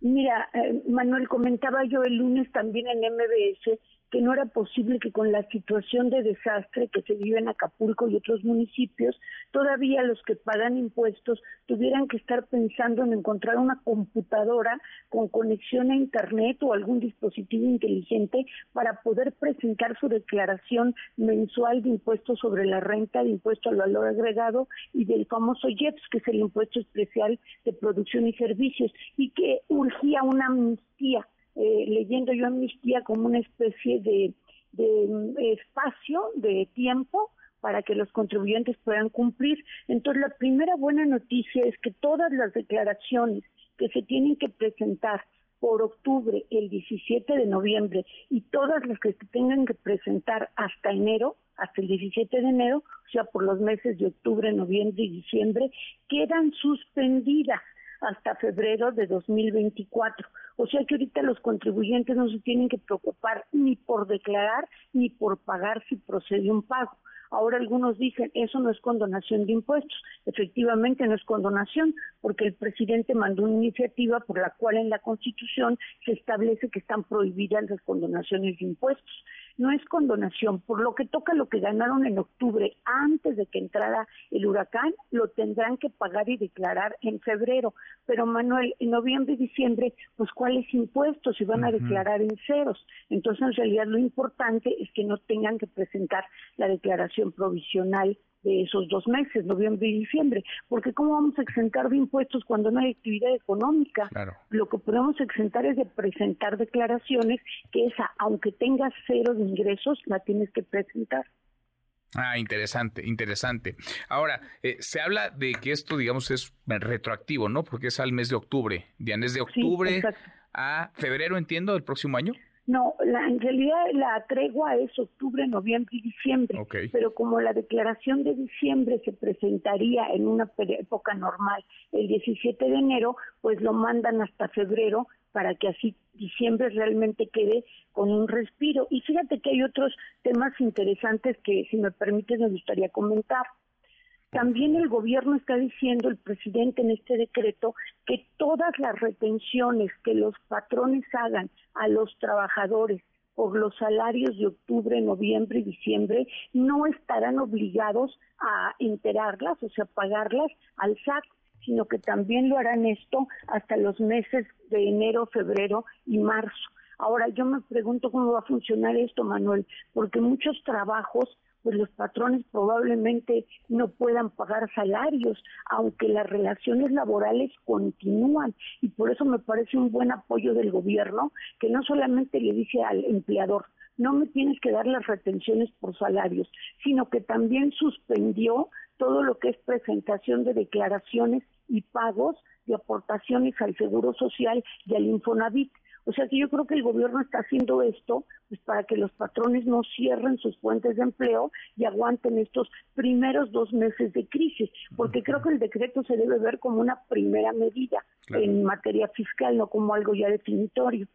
Mira, eh, Manuel, comentaba yo el lunes también en MBS que no era posible que con la situación de desastre que se vive en Acapulco y otros municipios, todavía los que pagan impuestos tuvieran que estar pensando en encontrar una computadora con conexión a Internet o algún dispositivo inteligente para poder presentar su declaración mensual de impuestos sobre la renta, de impuesto al valor agregado y del famoso IEPS, que es el impuesto especial de producción y servicios, y que urgía una amnistía eh, leyendo yo amnistía como una especie de, de mm, espacio, de tiempo para que los contribuyentes puedan cumplir. Entonces, la primera buena noticia es que todas las declaraciones que se tienen que presentar por octubre, el 17 de noviembre, y todas las que se tengan que presentar hasta enero, hasta el 17 de enero, o sea, por los meses de octubre, noviembre y diciembre, quedan suspendidas hasta febrero de 2024. O sea que ahorita los contribuyentes no se tienen que preocupar ni por declarar ni por pagar si procede un pago. Ahora algunos dicen, eso no es condonación de impuestos. Efectivamente no es condonación, porque el presidente mandó una iniciativa por la cual en la Constitución se establece que están prohibidas las condonaciones de impuestos no es condonación. Por lo que toca lo que ganaron en octubre, antes de que entrara el huracán, lo tendrán que pagar y declarar en febrero. Pero Manuel, en noviembre y diciembre, pues cuáles impuestos se van a declarar en ceros. Entonces, en realidad lo importante es que no tengan que presentar la declaración provisional de esos dos meses, noviembre y diciembre, porque ¿cómo vamos a exentar de impuestos cuando no hay actividad económica? Lo que podemos exentar es de presentar declaraciones que esa, aunque tengas cero de ingresos, la tienes que presentar. Ah, interesante, interesante. Ahora, eh, se habla de que esto, digamos, es retroactivo, ¿no? Porque es al mes de octubre. Diana, ¿es de octubre a febrero, entiendo, del próximo año? No, la, en realidad la tregua es octubre, noviembre y diciembre, pero como la declaración de diciembre se presentaría en una época normal el 17 de enero, pues lo mandan hasta febrero para que así diciembre realmente quede con un respiro. Y fíjate que hay otros temas interesantes que, si me permite, me gustaría comentar. También el gobierno está diciendo, el presidente en este decreto, que todas las retenciones que los patrones hagan a los trabajadores por los salarios de octubre, noviembre y diciembre no estarán obligados a enterarlas, o sea, pagarlas al SAT, sino que también lo harán esto hasta los meses de enero, febrero y marzo. Ahora yo me pregunto cómo va a funcionar esto, Manuel, porque muchos trabajos pues los patrones probablemente no puedan pagar salarios, aunque las relaciones laborales continúan. Y por eso me parece un buen apoyo del gobierno, que no solamente le dice al empleador, no me tienes que dar las retenciones por salarios, sino que también suspendió todo lo que es presentación de declaraciones y pagos de aportaciones al Seguro Social y al Infonavit. O sea que yo creo que el gobierno está haciendo esto pues para que los patrones no cierren sus fuentes de empleo y aguanten estos primeros dos meses de crisis, porque creo que el decreto se debe ver como una primera medida en materia fiscal, no como algo ya definitorio.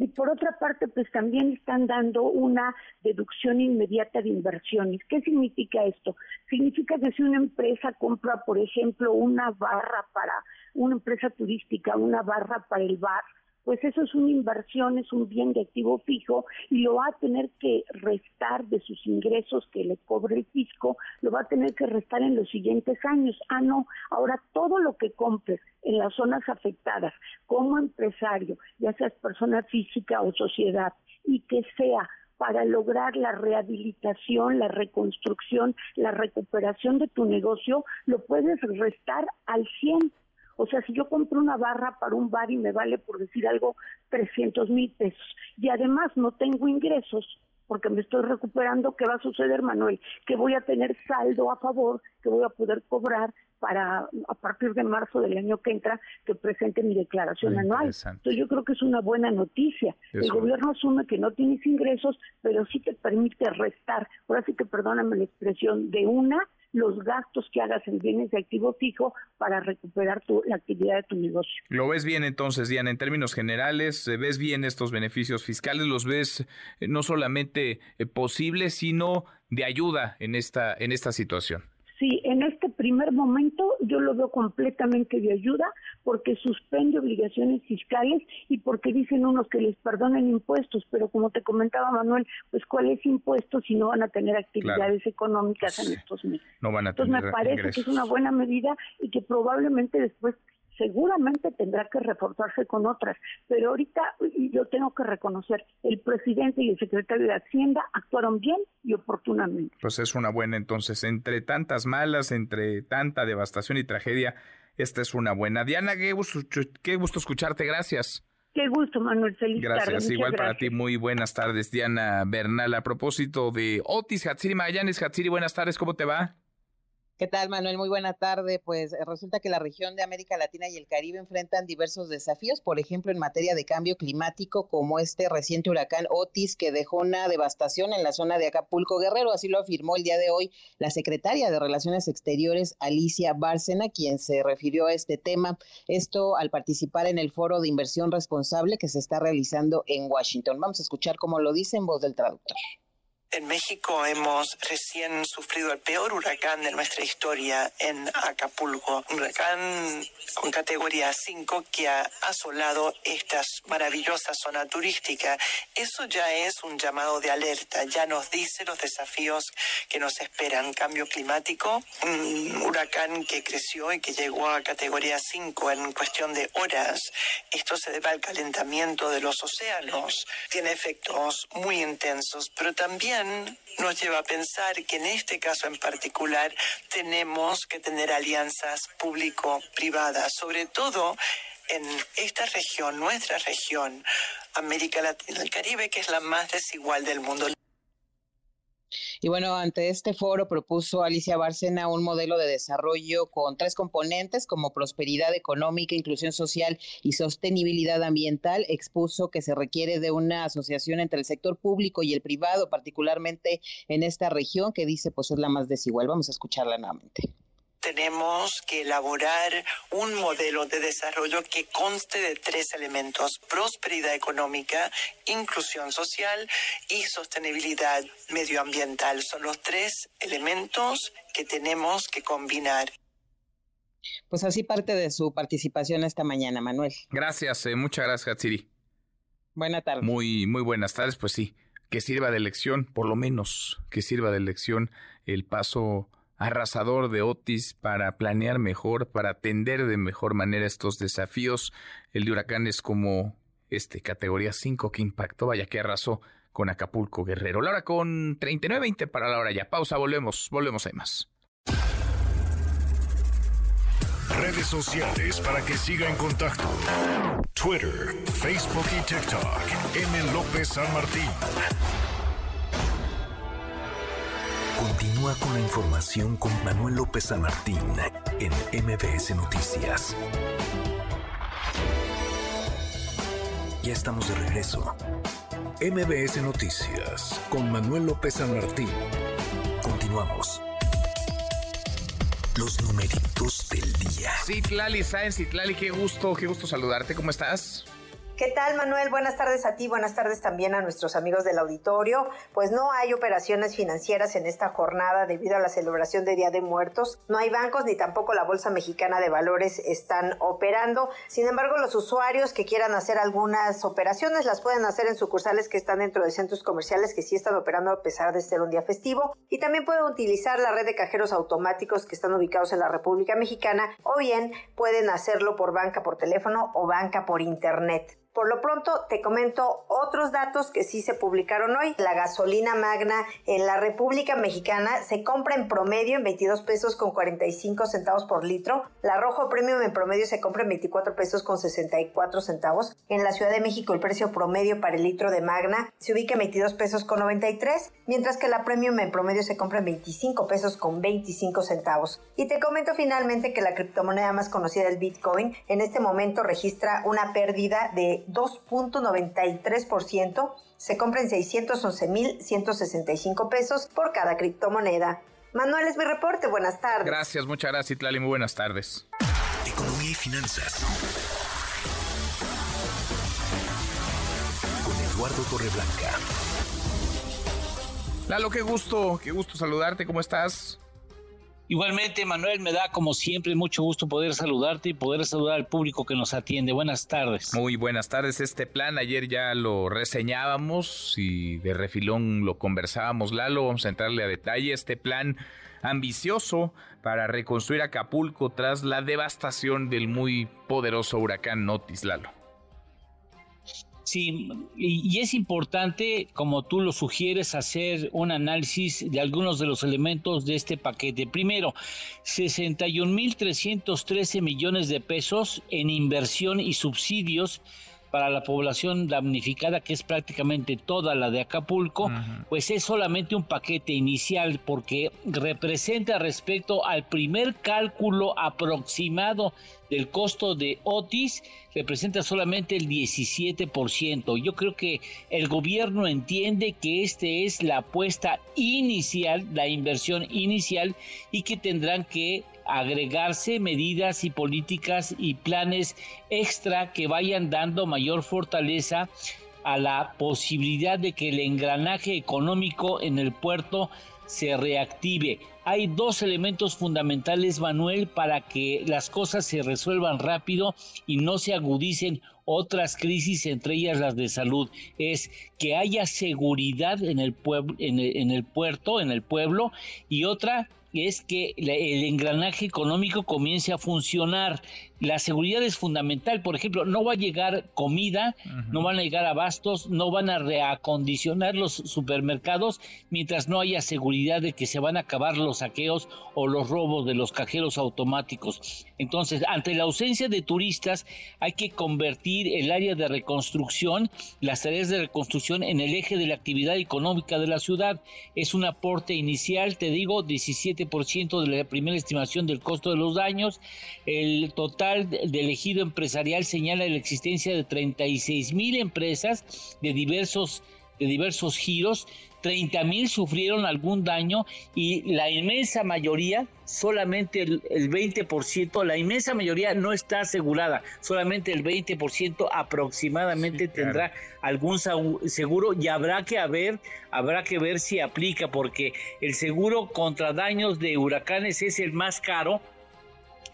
Y por otra parte, pues también están dando una deducción inmediata de inversiones. ¿Qué significa esto? Significa que si una empresa compra, por ejemplo, una barra para una empresa turística, una barra para el bar, pues eso es una inversión, es un bien de activo fijo y lo va a tener que restar de sus ingresos que le cobre el fisco, lo va a tener que restar en los siguientes años. Ah, no, ahora todo lo que compres en las zonas afectadas como empresario, ya seas persona física o sociedad, y que sea para lograr la rehabilitación, la reconstrucción, la recuperación de tu negocio, lo puedes restar al 100 o sea, si yo compro una barra para un bar y me vale, por decir algo, 300 mil pesos y además no tengo ingresos porque me estoy recuperando, ¿qué va a suceder, Manuel? Que voy a tener saldo a favor, que voy a poder cobrar para a partir de marzo del año que entra que presente mi declaración anual. Entonces yo creo que es una buena noticia. El gobierno asume que no tienes ingresos, pero sí te permite restar, ahora sí que perdóname la expresión, de una los gastos que hagas en bienes de activo fijo para recuperar tu, la actividad de tu negocio. ¿Lo ves bien entonces, Diana? En términos generales, eh, ¿ves bien estos beneficios fiscales? ¿Los ves eh, no solamente eh, posibles, sino de ayuda en esta, en esta situación? Sí, en este primer momento yo lo veo completamente de ayuda porque suspende obligaciones fiscales y porque dicen unos que les perdonen impuestos, pero como te comentaba Manuel, pues cuáles impuestos si no van a tener actividades económicas en estos meses. No van a Entonces me parece que es una buena medida y que probablemente después seguramente tendrá que reforzarse con otras, pero ahorita yo tengo que reconocer, el presidente y el secretario de Hacienda actuaron bien y oportunamente. Pues es una buena entonces, entre tantas malas, entre tanta devastación y tragedia, esta es una buena. Diana, qué gusto, qué gusto escucharte, gracias. Qué gusto, Manuel. Feliz gracias. Igual para ti, muy buenas tardes, Diana Bernal. A propósito de Otis Hatsiri Magallanes, Hatsiri, buenas tardes, ¿cómo te va? ¿Qué tal, Manuel? Muy buena tarde. Pues eh, resulta que la región de América Latina y el Caribe enfrentan diversos desafíos, por ejemplo, en materia de cambio climático, como este reciente huracán Otis que dejó una devastación en la zona de Acapulco Guerrero. Así lo afirmó el día de hoy la secretaria de Relaciones Exteriores, Alicia Bárcena, quien se refirió a este tema. Esto al participar en el foro de inversión responsable que se está realizando en Washington. Vamos a escuchar cómo lo dice en voz del traductor. En México hemos recién sufrido el peor huracán de nuestra historia en Acapulco, un huracán con categoría 5 que ha asolado esta maravillosa zona turística. Eso ya es un llamado de alerta, ya nos dice los desafíos que nos esperan. Cambio climático, un huracán que creció y que llegó a categoría 5 en cuestión de horas. Esto se debe al calentamiento de los océanos. Tiene efectos muy intensos, pero también nos lleva a pensar que en este caso en particular tenemos que tener alianzas público-privadas, sobre todo en esta región, nuestra región, América Latina el Caribe, que es la más desigual del mundo. Y bueno, ante este foro propuso Alicia Bárcena un modelo de desarrollo con tres componentes como prosperidad económica, inclusión social y sostenibilidad ambiental. Expuso que se requiere de una asociación entre el sector público y el privado, particularmente en esta región que dice pues es la más desigual. Vamos a escucharla nuevamente tenemos que elaborar un modelo de desarrollo que conste de tres elementos, prosperidad económica, inclusión social y sostenibilidad medioambiental. Son los tres elementos que tenemos que combinar. Pues así parte de su participación esta mañana, Manuel. Gracias, eh, muchas gracias, Siri. Buenas tardes. Muy, muy buenas tardes, pues sí, que sirva de lección, por lo menos, que sirva de lección el paso arrasador de Otis para planear mejor, para atender de mejor manera estos desafíos. El de huracanes como este, categoría 5 que impactó, vaya que arrasó con Acapulco Guerrero. La hora con 39.20 para la hora ya. Pausa, volvemos, volvemos, hay más. Redes sociales para que siga en contacto: Twitter, Facebook y TikTok. M. López San Martín. Continúa con la información con Manuel López San Martín en MBS Noticias. Ya estamos de regreso. MBS Noticias con Manuel López San Martín. Continuamos. Los numeritos del día. Citlali Sáenz, Citlali, qué gusto, qué gusto saludarte. ¿Cómo estás? ¿Qué tal, Manuel? Buenas tardes a ti, buenas tardes también a nuestros amigos del auditorio. Pues no hay operaciones financieras en esta jornada debido a la celebración de Día de Muertos. No hay bancos ni tampoco la Bolsa Mexicana de Valores están operando. Sin embargo, los usuarios que quieran hacer algunas operaciones las pueden hacer en sucursales que están dentro de centros comerciales que sí están operando a pesar de ser un día festivo. Y también pueden utilizar la red de cajeros automáticos que están ubicados en la República Mexicana o bien pueden hacerlo por banca por teléfono o banca por internet. Por lo pronto te comento otros datos que sí se publicaron hoy. La gasolina magna en la República Mexicana se compra en promedio en 22 pesos con 45 centavos por litro. La rojo premium en promedio se compra en 24 pesos con 64 centavos. En la Ciudad de México el precio promedio para el litro de magna se ubica en 22 pesos con 93, mientras que la premium en promedio se compra en 25 pesos con 25 centavos. Y te comento finalmente que la criptomoneda más conocida, el Bitcoin, en este momento registra una pérdida de 2.93%, se compra en 611.165 pesos por cada criptomoneda. Manuel es mi reporte, buenas tardes. Gracias, muchas gracias, Itlali, muy buenas tardes. Economía y finanzas. Con Eduardo Torreblanca. Lalo, qué gusto, qué gusto saludarte, ¿cómo estás? Igualmente, Manuel, me da como siempre mucho gusto poder saludarte y poder saludar al público que nos atiende. Buenas tardes. Muy buenas tardes. Este plan ayer ya lo reseñábamos y de refilón lo conversábamos. Lalo, vamos a entrarle a detalle. Este plan ambicioso para reconstruir Acapulco tras la devastación del muy poderoso huracán Otis, Lalo. Sí, y, es importante, como tú lo sugieres, hacer un análisis de algunos de los elementos de este paquete. Primero, 61.313 millones de pesos en inversión y subsidios para la población damnificada, que es prácticamente toda la de Acapulco, pues es solamente un paquete inicial porque representa respecto al primer cálculo aproximado del costo de Otis, representa solamente el 17%. Yo creo que el gobierno entiende que este es la apuesta inicial, la inversión inicial y que tendrán que agregarse medidas y políticas y planes extra que vayan dando mayor fortaleza a la posibilidad de que el engranaje económico en el puerto se reactive. Hay dos elementos fundamentales, Manuel, para que las cosas se resuelvan rápido y no se agudicen otras crisis, entre ellas las de salud. Es que haya seguridad en el, pueblo, en el puerto, en el pueblo, y otra es que el engranaje económico comience a funcionar. La seguridad es fundamental, por ejemplo, no va a llegar comida, no van a llegar abastos, no van a reacondicionar los supermercados mientras no haya seguridad de que se van a acabar los saqueos o los robos de los cajeros automáticos. Entonces, ante la ausencia de turistas, hay que convertir el área de reconstrucción, las tareas de reconstrucción en el eje de la actividad económica de la ciudad. Es un aporte inicial, te digo, 17% de la primera estimación del costo de los daños. El total del ejido empresarial señala la existencia de 36 mil empresas de diversos de diversos giros, 30 mil sufrieron algún daño y la inmensa mayoría, solamente el, 20%, la inmensa mayoría no está asegurada, solamente el 20% aproximadamente tendrá algún seguro y habrá que ver, habrá que ver si aplica porque el seguro contra daños de huracanes es el más caro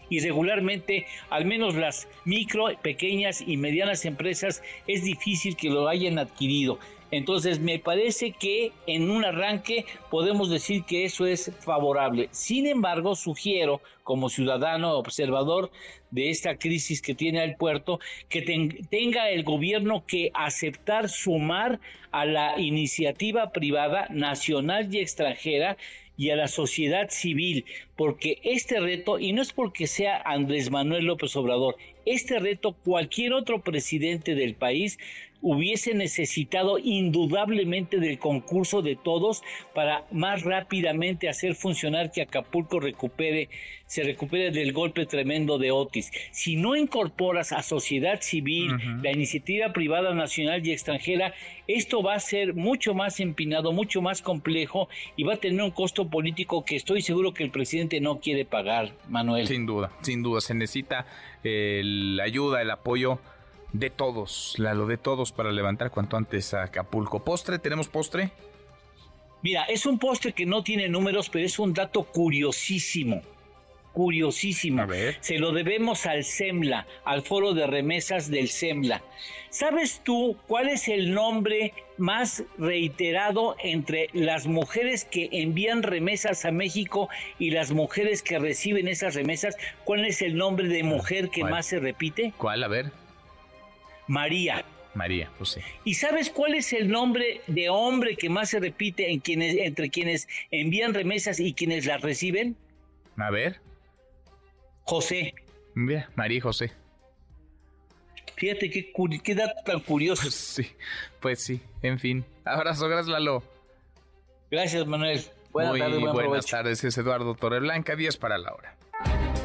y regularmente al menos las micro, pequeñas y medianas empresas es difícil que lo hayan adquirido. Entonces me parece que en un arranque podemos decir que eso es favorable. Sin embargo, sugiero como ciudadano observador de esta crisis que tiene el puerto, que tenga el gobierno que aceptar sumar a la iniciativa privada nacional y extranjera y a la sociedad civil, porque este reto, y no es porque sea Andrés Manuel López Obrador, este reto cualquier otro presidente del país hubiese necesitado indudablemente del concurso de todos para más rápidamente hacer funcionar que Acapulco recupere, se recupere del golpe tremendo de Otis. Si no incorporas a sociedad civil, la iniciativa privada nacional y extranjera, esto va a ser mucho más empinado, mucho más complejo y va a tener un costo político que estoy seguro que el presidente no quiere pagar, Manuel. Sin duda, sin duda, se necesita eh, la ayuda, el apoyo de todos, lo de todos para levantar cuanto antes a Acapulco. ¿Postre? ¿Tenemos postre? Mira, es un postre que no tiene números, pero es un dato curiosísimo. Curiosísimo. A ver. Se lo debemos al SEMLA, al foro de remesas del SEMLA. ¿Sabes tú cuál es el nombre más reiterado entre las mujeres que envían remesas a México y las mujeres que reciben esas remesas? ¿Cuál es el nombre de mujer que más se repite? ¿Cuál? A ver. María. María, pues sí. ¿Y sabes cuál es el nombre de hombre que más se repite en quienes, entre quienes envían remesas y quienes las reciben? A ver. José. Mira, María y José. Fíjate qué, qué dato tan curioso. Pues sí, pues sí. En fin. Abrazo, gracias Lalo. Gracias Manuel. Buenas Muy tardes, buenas tardes, es Eduardo Torreblanca, 10 para la hora.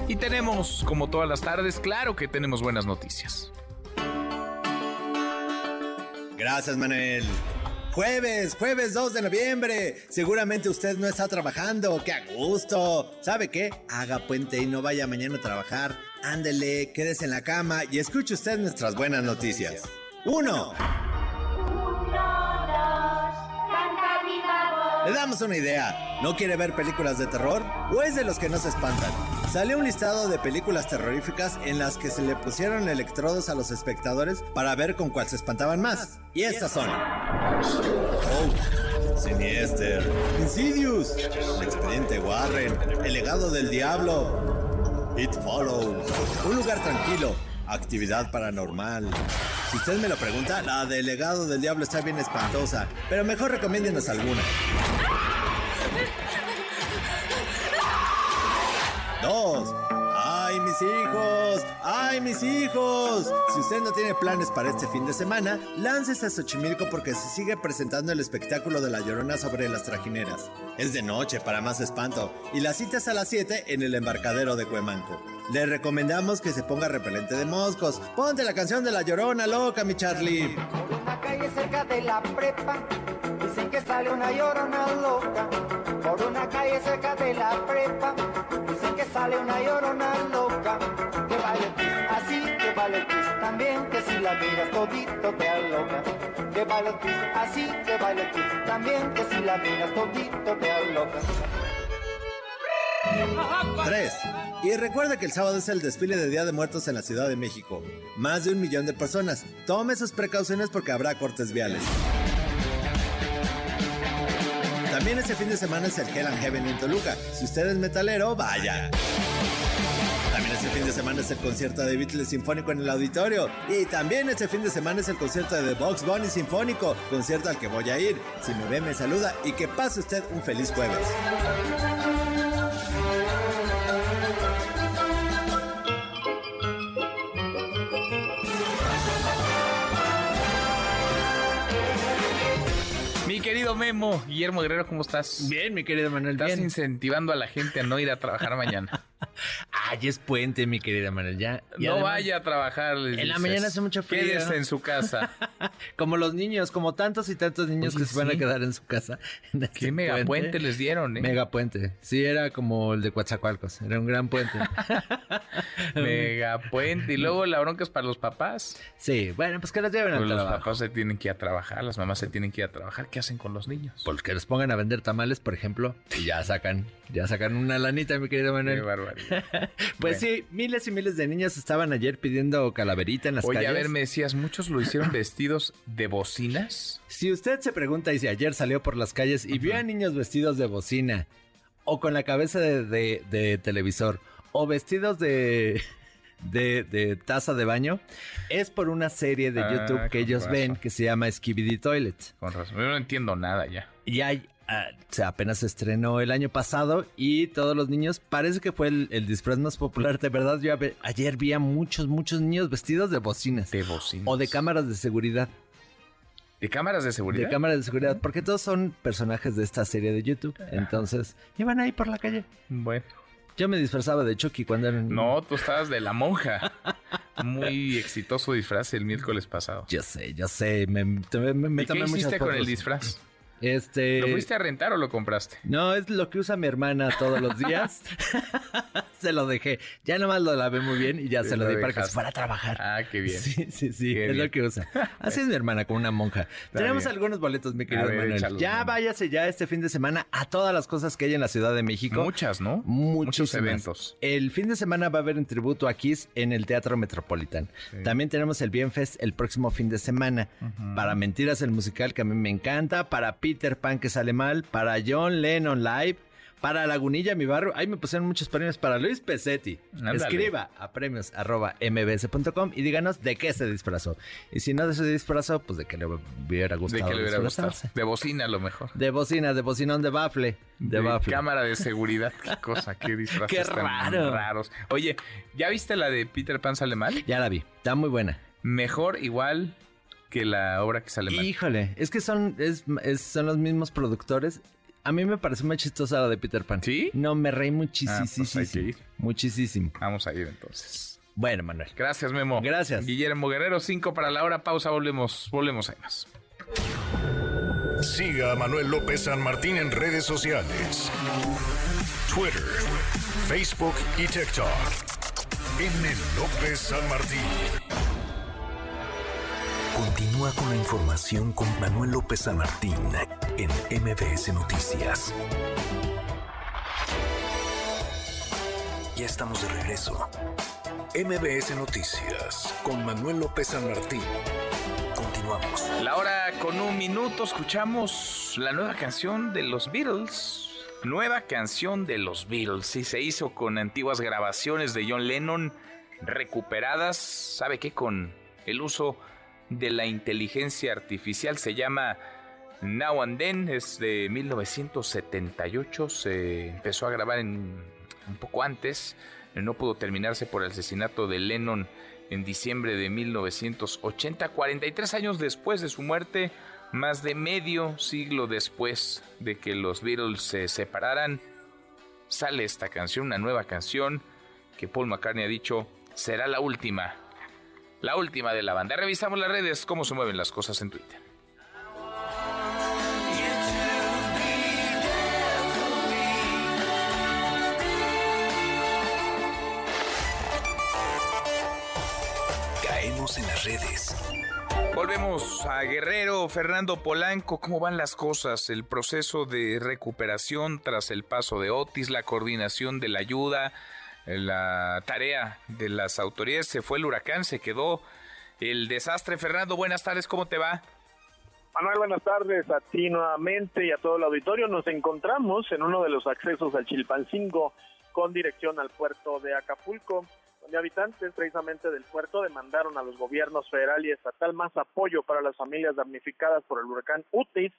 Y tenemos, como todas las tardes, claro que tenemos buenas noticias. Gracias, Manuel. Jueves, jueves 2 de noviembre. Seguramente usted no está trabajando. ¡Qué a gusto! ¿Sabe qué? Haga puente y no vaya mañana a trabajar. Ándele, quédese en la cama y escuche usted nuestras buenas noticias. ¡Uno! Le damos una idea. ¿No quiere ver películas de terror? ¿O es de los que no se espantan? Salió un listado de películas terroríficas en las que se le pusieron electrodos a los espectadores para ver con cuál se espantaban más. Y estas son. Oh, Sinister, Insidious, El expediente Warren, El legado del diablo, It Follows, Un lugar tranquilo, Actividad paranormal. Si usted me lo pregunta, la del legado del diablo está bien espantosa, pero mejor recomiéndenos alguna. Dos. Ay, mis hijos! ¡Ay, mis hijos! Si usted no tiene planes para este fin de semana, láncese a Xochimilco porque se sigue presentando el espectáculo de la llorona sobre las trajineras. Es de noche para más espanto y la cita es a las 7 en el embarcadero de Cuemanco. Le recomendamos que se ponga repelente de moscos. Ponte la canción de la llorona loca, mi Charlie. Por una calle cerca de la prepa, dicen que sale una llorona loca. Por una calle cerca de la prepa, dicen que sale una llorona loca. Que vale así, que vale también, que si la miras todito te aloca. Que vale así, que vale también, que si la miras todito te aloca. 3. Y recuerda que el sábado es el desfile de Día de Muertos en la Ciudad de México. Más de un millón de personas. Tome sus precauciones porque habrá cortes viales. También este fin de semana es el Hell and Heaven en Toluca. Si usted es metalero, vaya. También este fin de semana es el concierto de Beatles Sinfónico en el auditorio. Y también este fin de semana es el concierto de Box Bunny Sinfónico, concierto al que voy a ir. Si me ve, me saluda y que pase usted un feliz jueves. Querido Memo, Guillermo Guerrero, ¿cómo estás? Bien, mi querido Manuel. Estás bien. incentivando a la gente a no ir a trabajar mañana. Ay, es puente, mi querida Manuel. Ya, no además- vaya a trabajar. les En la mañana hace mucho frío. Quédese en su casa. Como los niños, como tantos y tantos niños Oye, que se van a quedar en su casa. en este Qué megapuente les dieron, ¿eh? Megapuente. Sí, era como el de Coatzacoalcos. Era un gran puente. Megapuente. Y luego la bronca es para los papás. Sí, bueno, pues que los lleven al Pues los trabajo. papás se tienen que ir a trabajar, las mamás se tienen que ir a trabajar. ¿Qué hacen con los niños? Pues que los pongan a vender tamales, por ejemplo, y ya sacan, ya sacan una lanita, mi querido Manuel. Qué barbaridad. Pues sí, miles y miles de niños estaban ayer pidiendo calaverita en las Oye, calles. a ver, me decías, ¿muchos lo hicieron vestidos de bocinas? Si usted se pregunta y si ayer salió por las calles y vio a niños vestidos de bocina, o con la cabeza de, de- de televisor, o vestidos de, de, de taza de baño, es por una serie de Ah, YouTube que ellos razón. ven que se llama Skibidi Toilet. Con razón. Yo no entiendo nada ya. Y hay, ah, o sea, apenas se estrenó el año pasado y todos los niños, parece que fue el, el disfraz más popular. De verdad, yo a ayer vi a muchos, muchos niños vestidos de bocinas. De bocinas. O de cámaras de seguridad. ¿De cámaras de seguridad? De cámaras de seguridad, porque todos son personajes de esta serie de YouTube. Entonces, iban ahí por la calle. Bueno. Yo me disfrazaba de Chucky cuando era. No, tú estabas de la monja. Muy exitoso disfraz el miércoles pasado. Yo sé, yo sé. Me, me, me- ¿Y qué tomé hiciste con el disfraz? Este. ¿Lo fuiste a rentar o lo compraste? No, es lo que usa mi hermana todos los días. se lo dejé. Ya nomás lo lavé muy bien y ya se lo di para que se fuera a trabajar. Ah, qué bien. Sí, sí, sí. Qué es bien. lo que usa. Así es mi hermana, con una monja. Tenemos bien. algunos boletos, mi querido ver, Manuel. ya váyase ya este fin de semana a todas las cosas que hay en la Ciudad de México. Muchas, ¿no? Muchísimas. Muchos eventos. El fin de semana va a haber un tributo a Kiss en el Teatro Metropolitan. También tenemos el Bienfest el próximo fin de semana. Para Mentiras, el musical que a mí me encanta. Para Peter Pan, que sale mal. Para John Lennon Live. Para Lagunilla, mi barrio. Ahí me pusieron muchos premios para Luis Pesetti. Ándale. Escriba a premios arroba mbs.com y díganos de qué se disfrazó. Y si no de se disfrazó, pues de que le hubiera De gustado que le hubiera gustado. De bocina a lo mejor. De bocina, de bocinón, de bafle. De, bafle. cámara de seguridad. Qué cosa, qué disfraces Qué tan raros. Oye, ¿ya viste la de Peter Pan sale mal? Ya la vi. Está muy buena. Mejor, igual que la obra que sale mal. Híjole, es que son, es- es- son los mismos productores. A mí me pareció muy chistosa la de Peter Pan. ¿Sí? No, me reí Ah, muchísimo. pues hay que ir. Muchísimo. Vamos a ir entonces. Bueno, Manuel. Gracias, Memo. Gracias. Guillermo Guerrero, 5 para la hora. Pausa, volvemos. Volvemos ahí más. Siga a Manuel López San Martín en redes sociales. Twitter, Facebook y TikTok. M. López San Martín. Continúa con la información con Manuel López San Martín en MBS Noticias. Ya estamos de regreso. MBS Noticias con Manuel López San Martín. Continuamos. La hora con un minuto escuchamos la nueva canción de los Beatles. Nueva canción de los Beatles. Y se hizo con antiguas grabaciones de John Lennon recuperadas. ¿Sabe qué? Con el uso de la inteligencia artificial. Se llama Now and Then. Es de 1978. Se empezó a grabar en un poco antes, no pudo terminarse por el asesinato de Lennon en diciembre de 1980, 43 años después de su muerte, más de medio siglo después de que los Beatles se separaran, sale esta canción, una nueva canción que Paul McCartney ha dicho será la última, la última de la banda. Revisamos las redes, cómo se mueven las cosas en Twitter. Caemos en las redes. Volvemos a Guerrero, Fernando Polanco, ¿cómo van las cosas? El proceso de recuperación tras el paso de Otis, la coordinación de la ayuda, la tarea de las autoridades, se fue el huracán, se quedó el desastre. Fernando, buenas tardes, ¿cómo te va? Manuel, buenas tardes a ti nuevamente y a todo el auditorio. Nos encontramos en uno de los accesos al Chilpancingo con dirección al puerto de Acapulco donde habitantes precisamente del puerto demandaron a los gobiernos federal y estatal más apoyo para las familias damnificadas por el huracán Utis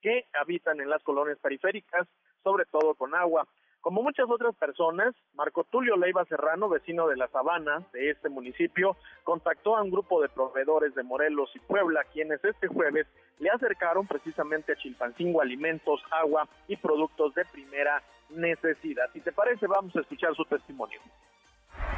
que habitan en las colonias periféricas, sobre todo con agua. Como muchas otras personas, Marco Tulio Leiva Serrano, vecino de La Sabana, de este municipio, contactó a un grupo de proveedores de Morelos y Puebla, quienes este jueves le acercaron precisamente a Chilpancingo alimentos, agua y productos de primera necesidad. Si te parece, vamos a escuchar su testimonio.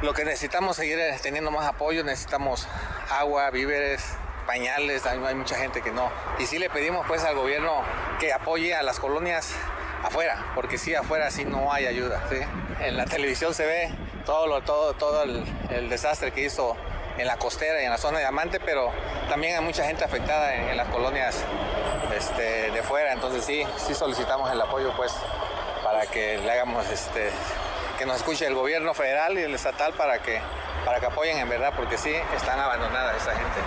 Lo que necesitamos seguir teniendo más apoyo, necesitamos agua, víveres, pañales, hay, mucha gente que no. Y sí le pedimos pues al gobierno que apoye a las colonias afuera, porque sí, afuera sí no hay ayuda. En la televisión se ve todo, lo, todo, todo el, desastre que hizo en la costera y en la zona de Diamante, pero también hay mucha gente afectada en, las colonias este, de fuera, entonces sí, sí solicitamos el apoyo pues para que le hagamos este, que nos escuche el gobierno federal y el estatal para que, para que apoyen en verdad, porque sí están abandonadas esa gente.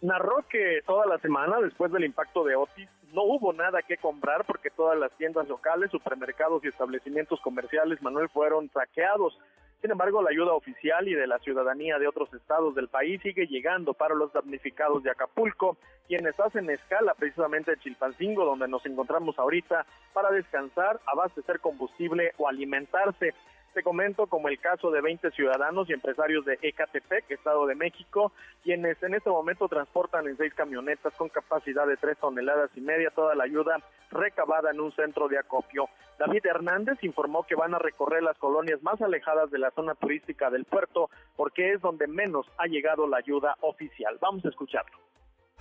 Narró que toda la semana, después del impacto de Otis, no hubo nada que comprar porque todas las tiendas locales, supermercados y establecimientos comerciales, Manuel, fueron saqueados. Sin embargo, la ayuda oficial y de la ciudadanía de otros estados del país sigue llegando para los damnificados de Acapulco, quienes hacen escala precisamente en Chilpancingo, donde nos encontramos ahorita, para descansar, abastecer combustible o alimentarse. Te comento como el caso de 20 ciudadanos y empresarios de Ecatepec, Estado de México, quienes en este momento transportan en seis camionetas con capacidad de tres toneladas y media toda la ayuda recabada en un centro de acopio. David Hernández informó que van a recorrer las colonias más alejadas de la zona turística del puerto porque es donde menos ha llegado la ayuda oficial. Vamos a escucharlo.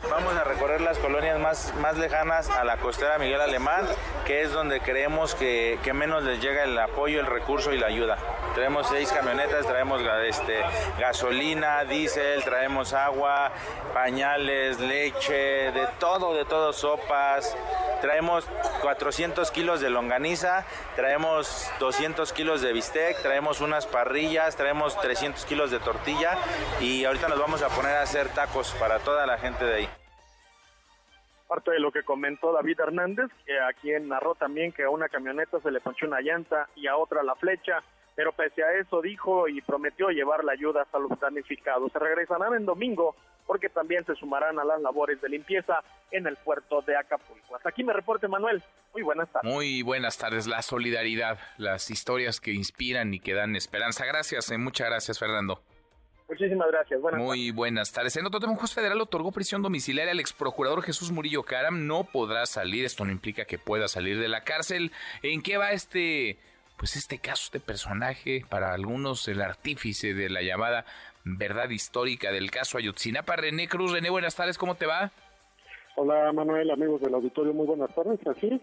Vamos a recorrer las colonias más, más lejanas a la costera Miguel Alemán, que es donde creemos que, menos les llega el apoyo, el recurso y la ayuda. Traemos seis camionetas, traemos este, gasolina, diésel, traemos agua, pañales, leche, de todo, de todo, sopas. Traemos 400 kilos de longaniza, traemos 200 kilos de bistec, traemos unas parrillas, traemos 300 kilos de tortilla y ahorita nos vamos a poner a hacer tacos para toda la gente de ahí parte de lo que comentó David Hernández, que a quien narró también que a una camioneta se le ponchó una llanta y a otra la flecha, pero pese a eso dijo y prometió llevar la ayuda hasta los damnificados. Se regresarán en domingo porque también se sumarán a las labores de limpieza en el puerto de Acapulco. Hasta aquí me reporte Manuel. Muy buenas tardes. Muy buenas tardes. La solidaridad, las historias que inspiran y que dan esperanza. Gracias, eh, muchas gracias Fernando. Muchísimas gracias. Buenas Muy buenas tardes. En otro tema, un juez federal otorgó prisión domiciliaria al ex procurador Jesús Murillo Caram. No podrá salir. Esto no implica que pueda salir de la cárcel. ¿En qué va este, pues este caso, este personaje? Para algunos, el artífice de la llamada verdad histórica del caso Ayotzinapa. René Cruz. René, buenas tardes. ¿Cómo te va? Hola, Manuel, amigos del auditorio. Muy buenas tardes. Así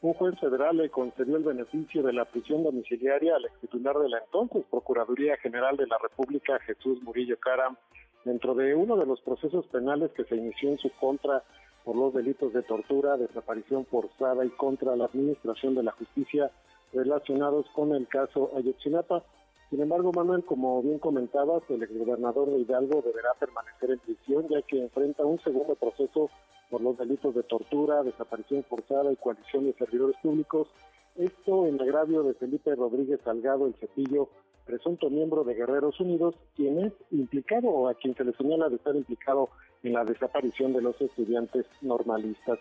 un juez federal le concedió el beneficio de la prisión domiciliaria al ex titular de la entonces Procuraduría General de la República, Jesús Murillo Caram, dentro de uno de los procesos penales que se inició en su contra por los delitos de tortura, desaparición forzada y contra la administración de la justicia relacionados con el caso Ayotzinapa. Sin embargo, Manuel, como bien comentabas, el exgobernador de Hidalgo deberá permanecer en prisión ya que enfrenta un segundo proceso por los delitos de tortura, desaparición forzada y coalición de servidores públicos. Esto en agravio de Felipe Rodríguez Salgado, el Cepillo, presunto miembro de Guerreros Unidos, quien es implicado o a quien se le señala de estar implicado en la desaparición de los estudiantes normalistas.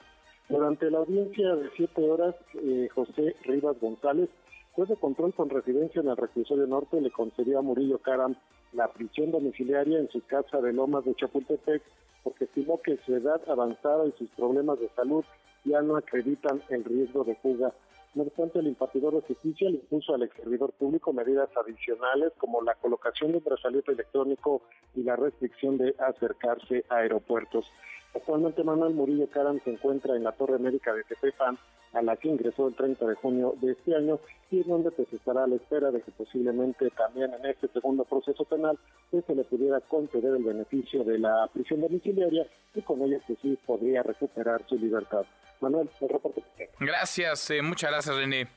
Durante la audiencia de siete horas, eh, José Rivas González, juez de control con residencia en el reclusorio norte le concedió a Murillo Caram la prisión domiciliaria en su casa de Lomas de Chapultepec porque estimó que su edad avanzada y sus problemas de salud ya no acreditan el riesgo de fuga. No obstante, el impartidor de justicia le impuso al ex servidor público medidas adicionales como la colocación de un brazalete electrónico y la restricción de acercarse a aeropuertos. Actualmente Manuel Murillo Caram se encuentra en la Torre Médica de Tepepan, a la que ingresó el 30 de junio de este año y es donde pues estará a la espera de que posiblemente también en este segundo proceso penal pues, se le pudiera conceder el beneficio de la prisión domiciliaria y con ello pues sí podría recuperar su libertad. Manuel, el reporte. Gracias, eh, muchas gracias René.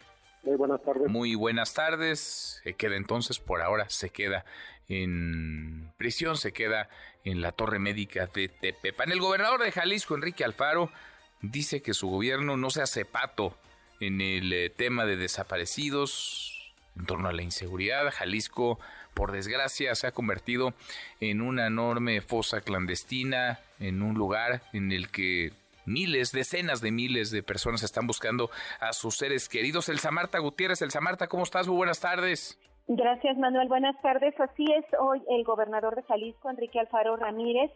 Muy buenas tardes. Muy buenas tardes. Se queda entonces, por ahora, se queda en prisión, se queda en la torre médica de Tepepan. El gobernador de Jalisco, Enrique Alfaro, dice que su gobierno no se hace pato en el eh, tema de desaparecidos, en torno a la inseguridad. Jalisco, por desgracia, se ha convertido en una enorme fosa clandestina, en un lugar en el que miles, decenas de miles de personas están buscando a sus seres queridos. Elsa Marta Gutiérrez, Elsa Marta, ¿cómo estás? Muy buenas tardes. Gracias, Manuel. Buenas tardes. Así es, hoy el gobernador de Jalisco, Enrique Alfaro Ramírez,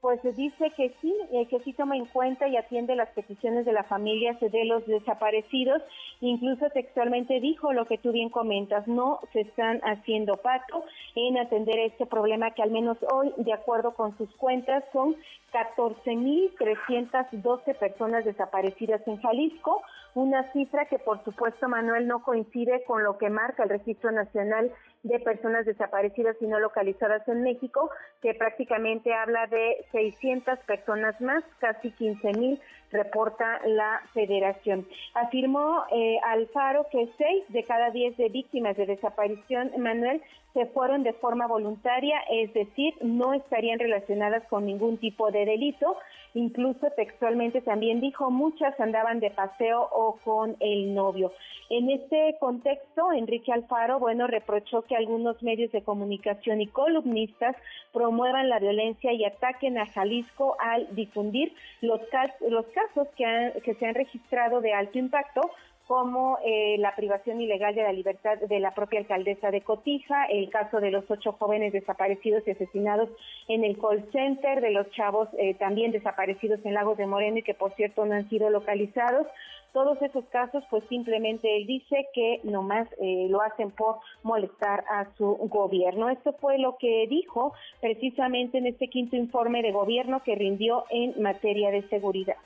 pues dice que sí, eh, que sí toma en cuenta y atiende las peticiones de la familia de los desaparecidos. Incluso textualmente dijo lo que tú bien comentas, no se están haciendo pato en atender este problema que al menos hoy, de acuerdo con sus cuentas, son 14.312 personas desaparecidas en Jalisco, una cifra que por supuesto Manuel no coincide con lo que marca el Registro Nacional de Personas Desaparecidas y no localizadas en México, que prácticamente habla de 600 personas más, casi 15.000 reporta la federación. Afirmó eh, Alfaro que 6 de cada 10 de víctimas de desaparición, Manuel, se fueron de forma voluntaria, es decir, no estarían relacionadas con ningún tipo de delito. Incluso textualmente también dijo, muchas andaban de paseo o con el novio. En este contexto, Enrique Alfaro, bueno, reprochó que algunos medios de comunicación y columnistas promuevan la violencia y ataquen a Jalisco al difundir los, los casos que, que se han registrado de alto impacto como eh, la privación ilegal de la libertad de la propia alcaldesa de Cotija, el caso de los ocho jóvenes desaparecidos y asesinados en el call center, de los chavos eh, también desaparecidos en Lagos de Moreno y que por cierto no han sido localizados. Todos esos casos, pues simplemente él dice que nomás eh, lo hacen por molestar a su gobierno. Esto fue lo que dijo precisamente en este quinto informe de gobierno que rindió en materia de seguridad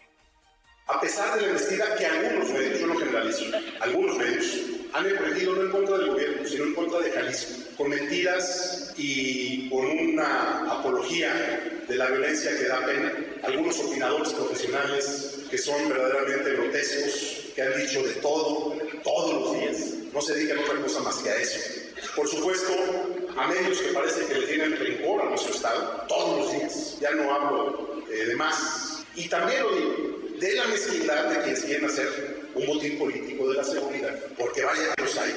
a pesar de la investiga que algunos medios, yo no generalizo, algunos medios han emprendido no en contra del gobierno, sino en contra de Jalisco, con mentiras y con una apología de la violencia que da pena. Algunos opinadores profesionales que son verdaderamente grotescos, que han dicho de todo, todos los días. No se dedican a otra cosa más que a eso. Por supuesto, a medios que parece que le tienen rencor a nuestro Estado, todos los días. Ya no hablo eh, de más. Y también lo digo, de la mezquindad de quienes quieren hacer un motín político de la seguridad, porque vaya que los hay.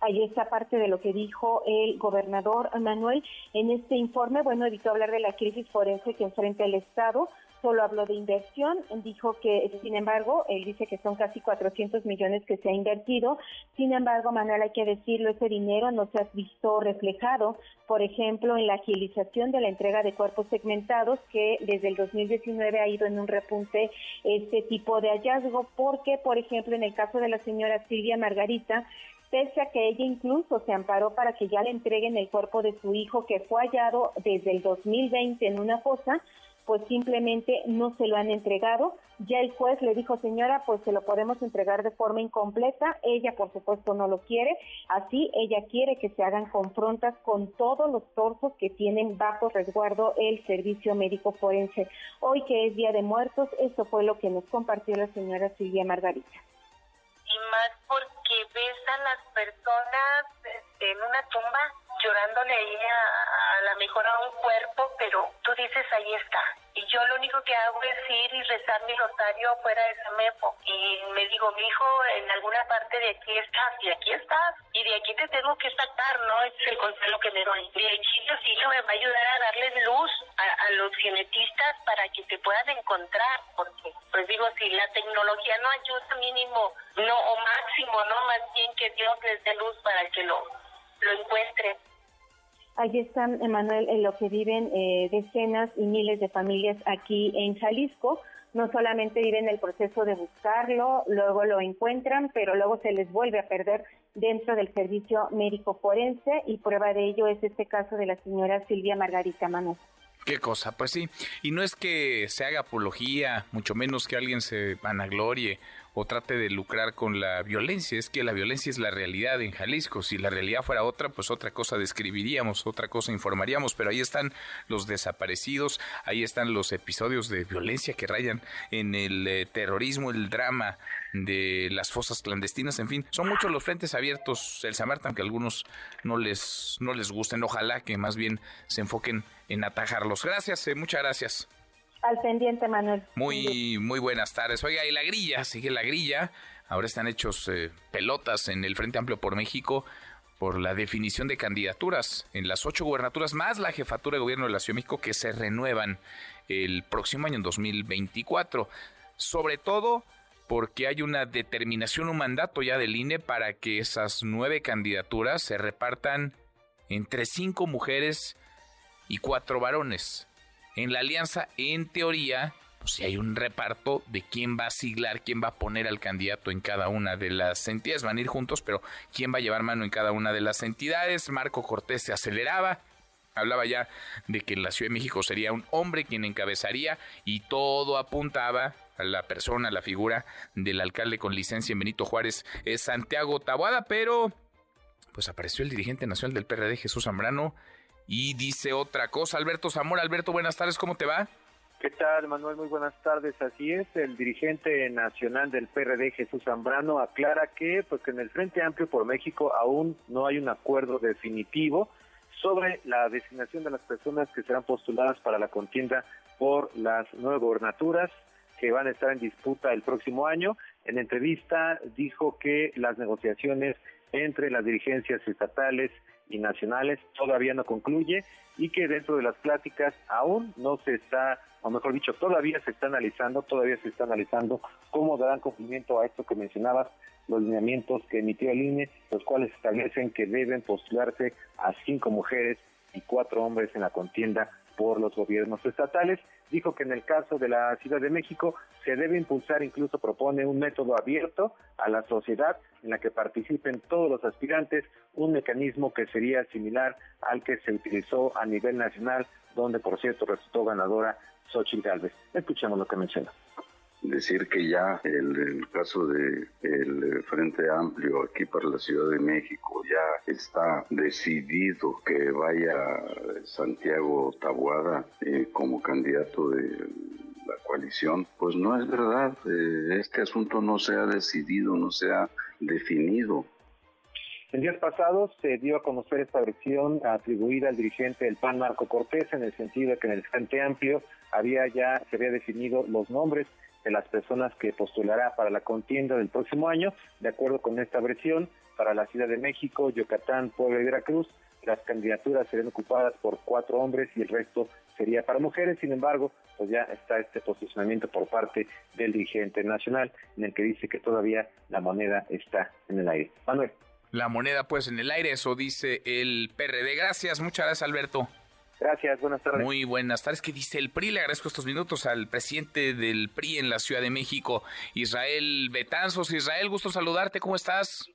Ahí está parte de lo que dijo el gobernador Manuel en este informe. Bueno, evitó hablar de la crisis forense que enfrenta el Estado, solo habló de inversión, dijo que, sin embargo, él dice que son casi 400 millones que se ha invertido, sin embargo, Manuel, hay que decirlo, ese dinero no se ha visto reflejado, por ejemplo, en la agilización de la entrega de cuerpos segmentados, que desde el 2019 ha ido en un repunte este tipo de hallazgo, porque, por ejemplo, en el caso de la señora Silvia Margarita, pese a que ella incluso se amparó para que ya le entreguen el cuerpo de su hijo que fue hallado desde el 2020 en una fosa, pues simplemente no se lo han entregado. Ya el juez le dijo, señora, pues se lo podemos entregar de forma incompleta. Ella, por supuesto, no lo quiere. Así, ella quiere que se hagan confrontas con todos los torsos que tienen bajo resguardo el servicio médico forense. Hoy que es Día de Muertos, eso fue lo que nos compartió la señora Silvia Margarita. Y más porque ves a las personas este, en una tumba llorándole ahí a, a la mejor a un cuerpo, pero tú dices ahí está. Y yo lo único que hago es ir y rezar mi rosario fuera de Samepo. Y me digo, mi hijo, en alguna parte de aquí estás, y aquí estás, y de aquí te tengo que sacar, ¿no? es el consuelo que me doy. De aquí Dios hijo me va a ayudar a darles luz a, a los genetistas para que te puedan encontrar, porque, pues digo, si la tecnología no ayuda mínimo, no, o máximo, ¿no? Más bien que Dios les dé luz para que lo, lo encuentren. Ahí están, Emanuel, en lo que viven eh, decenas y miles de familias aquí en Jalisco. No solamente viven el proceso de buscarlo, luego lo encuentran, pero luego se les vuelve a perder dentro del servicio médico forense y prueba de ello es este caso de la señora Silvia Margarita Manos. Qué cosa, pues sí. Y no es que se haga apología, mucho menos que alguien se vanaglorie o trate de lucrar con la violencia. Es que la violencia es la realidad en Jalisco. Si la realidad fuera otra, pues otra cosa describiríamos, otra cosa informaríamos. Pero ahí están los desaparecidos, ahí están los episodios de violencia que rayan en el eh, terrorismo, el drama de las fosas clandestinas, en fin, son muchos los frentes abiertos, el Samarta, aunque algunos no les, no les gusten, ojalá que más bien se enfoquen en atajarlos. Gracias, eh, muchas gracias. Al pendiente, Manuel. Muy, muy buenas tardes. Oiga, y la grilla, sigue la grilla. Ahora están hechos eh, pelotas en el Frente Amplio por México por la definición de candidaturas en las ocho gubernaturas más la jefatura de gobierno de la Ciudad de México que se renuevan el próximo año, en 2024. Sobre todo porque hay una determinación, un mandato ya del INE para que esas nueve candidaturas se repartan entre cinco mujeres y cuatro varones. En la alianza, en teoría, pues si hay un reparto de quién va a siglar, quién va a poner al candidato en cada una de las entidades. Van a ir juntos, pero quién va a llevar mano en cada una de las entidades. Marco Cortés se aceleraba. Hablaba ya de que en la Ciudad de México sería un hombre quien encabezaría y todo apuntaba a la persona, a la figura del alcalde con licencia en Benito Juárez, es Santiago Tabuada, pero pues apareció el dirigente nacional del PRD, Jesús Zambrano, y dice otra cosa. Alberto Zamora, Alberto, buenas tardes, ¿cómo te va? ¿Qué tal, Manuel? Muy buenas tardes. Así es, el dirigente nacional del PRD, Jesús Zambrano, aclara que, pues, que en el Frente Amplio por México aún no hay un acuerdo definitivo sobre la designación de las personas que serán postuladas para la contienda por las nueve gobernaturas que van a estar en disputa el próximo año. En entrevista dijo que las negociaciones entre las dirigencias estatales y nacionales todavía no concluye y que dentro de las pláticas aún no se está, o mejor dicho, todavía se está analizando, todavía se está analizando cómo darán cumplimiento a esto que mencionabas, los lineamientos que emitió el INE, los cuales establecen que deben postularse a cinco mujeres y cuatro hombres en la contienda por los gobiernos estatales. Dijo que en el caso de la Ciudad de México se debe impulsar, incluso propone un método abierto a la sociedad en la que participen todos los aspirantes, un mecanismo que sería similar al que se utilizó a nivel nacional, donde por cierto resultó ganadora Xochitl Gálvez. Escuchemos lo que menciona decir que ya el, el caso de el Frente Amplio aquí para la Ciudad de México ya está decidido que vaya Santiago Tabuada eh, como candidato de la coalición, pues no es verdad. Eh, este asunto no se ha decidido, no se ha definido. En días pasados se dio a conocer esta versión atribuida al dirigente del PAN Marco Cortés en el sentido de que en el Frente Amplio había ya se había definido los nombres de las personas que postulará para la contienda del próximo año. De acuerdo con esta versión, para la Ciudad de México, Yucatán, Puebla y Veracruz, las candidaturas serían ocupadas por cuatro hombres y el resto sería para mujeres. Sin embargo, pues ya está este posicionamiento por parte del dirigente nacional en el que dice que todavía la moneda está en el aire. Manuel. La moneda pues en el aire, eso dice el PRD. Gracias, muchas gracias Alberto. Gracias, buenas tardes. Muy buenas tardes. ¿Qué dice el PRI? Le agradezco estos minutos al presidente del PRI en la Ciudad de México, Israel Betanzos. Israel, gusto saludarte. ¿Cómo estás?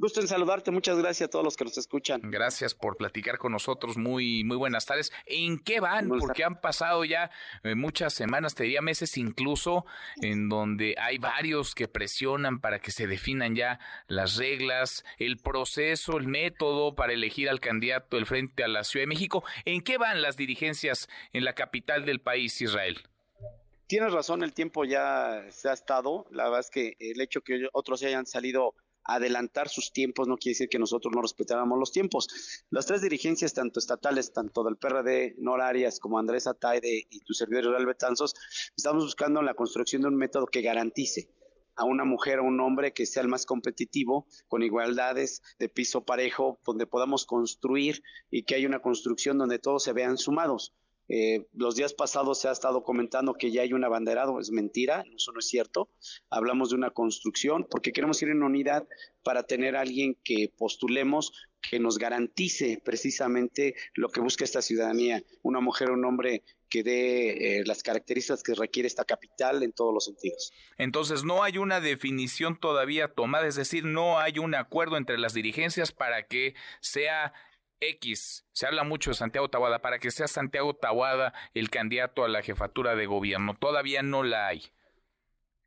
Gusto en saludarte, muchas gracias a todos los que nos escuchan. Gracias por platicar con nosotros, muy, muy buenas tardes. ¿En qué van? Porque han pasado ya eh, muchas semanas, te diría meses incluso, en donde hay varios que presionan para que se definan ya las reglas, el proceso, el método para elegir al candidato del frente a la Ciudad de México. ¿En qué van las dirigencias en la capital del país, Israel? Tienes razón, el tiempo ya se ha estado. La verdad es que el hecho que otros hayan salido adelantar sus tiempos no quiere decir que nosotros no respetáramos los tiempos. Las tres dirigencias, tanto estatales, tanto del PRD, Nor Arias, como Andrés Ataide y tu servidor Israel Betanzos, estamos buscando la construcción de un método que garantice a una mujer o un hombre que sea el más competitivo, con igualdades de piso parejo, donde podamos construir y que haya una construcción donde todos se vean sumados. Eh, los días pasados se ha estado comentando que ya hay un abanderado, es mentira, eso no es cierto. Hablamos de una construcción porque queremos ir en unidad para tener a alguien que postulemos que nos garantice precisamente lo que busca esta ciudadanía, una mujer o un hombre que dé eh, las características que requiere esta capital en todos los sentidos. Entonces, no hay una definición todavía tomada, es decir, no hay un acuerdo entre las dirigencias para que sea X, se habla mucho de Santiago Tahuada, para que sea Santiago Tahuada el candidato a la jefatura de gobierno. Todavía no la hay.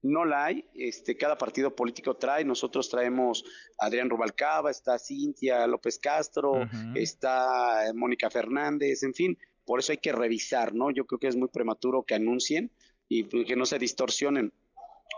No la hay, este, cada partido político trae, nosotros traemos a Adrián Rubalcaba, está Cintia López Castro, está Mónica Fernández, en fin, por eso hay que revisar, ¿no? Yo creo que es muy prematuro que anuncien y que no se distorsionen.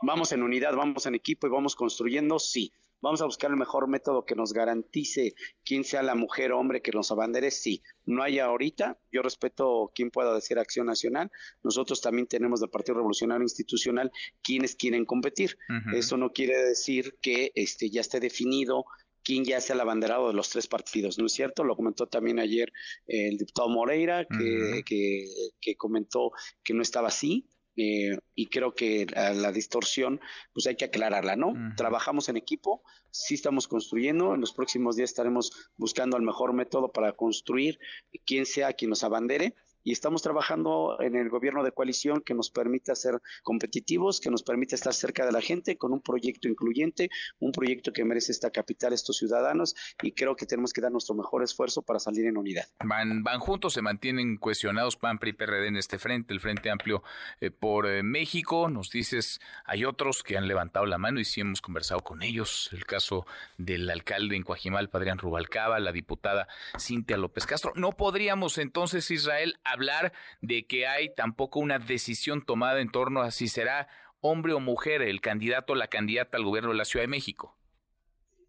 Vamos en unidad, vamos en equipo y vamos construyendo, sí Vamos a buscar el mejor método que nos garantice quién sea la mujer o hombre que nos abandere. Sí, no hay ahorita. Yo respeto quien pueda decir Acción Nacional. Nosotros también tenemos del Partido Revolucionario Institucional quienes quieren competir. Eso no quiere decir que este ya esté definido quién ya sea el abanderado de los tres partidos, ¿no es cierto? Lo comentó también ayer el diputado Moreira, que, que, que, comentó que no estaba así. Eh, y creo que la, distorsión, pues hay que aclararla, ¿no? Trabajamos en equipo, sí estamos construyendo, en los próximos días estaremos buscando el mejor método para construir quien sea quien nos abandere y estamos trabajando en el gobierno de coalición que nos permita ser competitivos, que nos permita estar cerca de la gente con un proyecto incluyente, un proyecto que merece esta capital, estos ciudadanos, y creo que tenemos que dar nuestro mejor esfuerzo para salir en unidad. Van, van juntos, se mantienen cuestionados PAN, PRI, PRD en este frente, el Frente Amplio eh, por eh, México. Nos dices, hay otros que han levantado la mano y sí hemos conversado con ellos. El caso del alcalde en Coajimal, Padrián Rubalcaba, la diputada Cintia López Castro. No podríamos entonces, Israel, hablar de que hay tampoco una decisión tomada en torno a si será hombre o mujer el candidato o la candidata al gobierno de la Ciudad de México.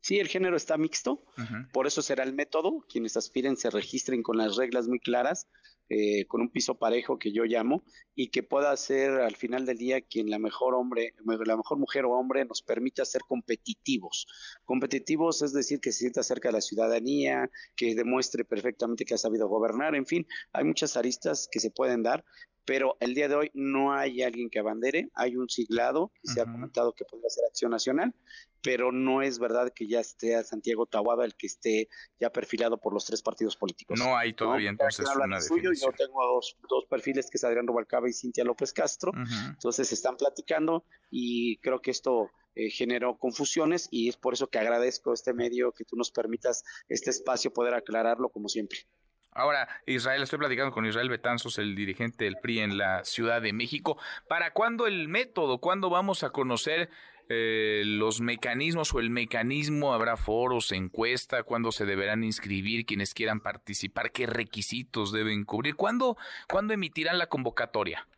Sí, el género está mixto, por eso será el método. Quienes aspiren se registren con las reglas muy claras, eh, con un piso parejo que yo llamo, y que pueda ser al final del día quien la mejor hombre, la mejor mujer o hombre nos permita ser competitivos. Competitivos es decir que se sienta cerca de la ciudadanía, que demuestre perfectamente que ha sabido gobernar, en fin, hay muchas aristas que se pueden dar, pero el día de hoy no hay alguien que abandere, hay un siglado que se ha comentado que podría ser Acción Nacional, pero no es verdad que ya esté a Santiago Tahuada el que esté ya perfilado por los tres partidos políticos. No hay todavía entonces una suyo, Yo tengo dos, dos, perfiles que es Adrián Rubalcaba y Cintia López Castro, entonces están platicando y creo que esto eh, generó confusiones y es por eso que agradezco este medio que tú nos permitas este espacio poder aclararlo como siempre. Ahora, Israel, estoy platicando con Israel Betanzos, el dirigente del PRI en la Ciudad de México. ¿Para cuándo el método? ¿Cuándo vamos a conocer eh, los mecanismos o el mecanismo? ¿Habrá foros, encuesta? ¿Cuándo se deberán inscribir quienes quieran participar? ¿Qué requisitos deben cubrir? ¿Cuándo, ¿cuándo emitirán la convocatoria?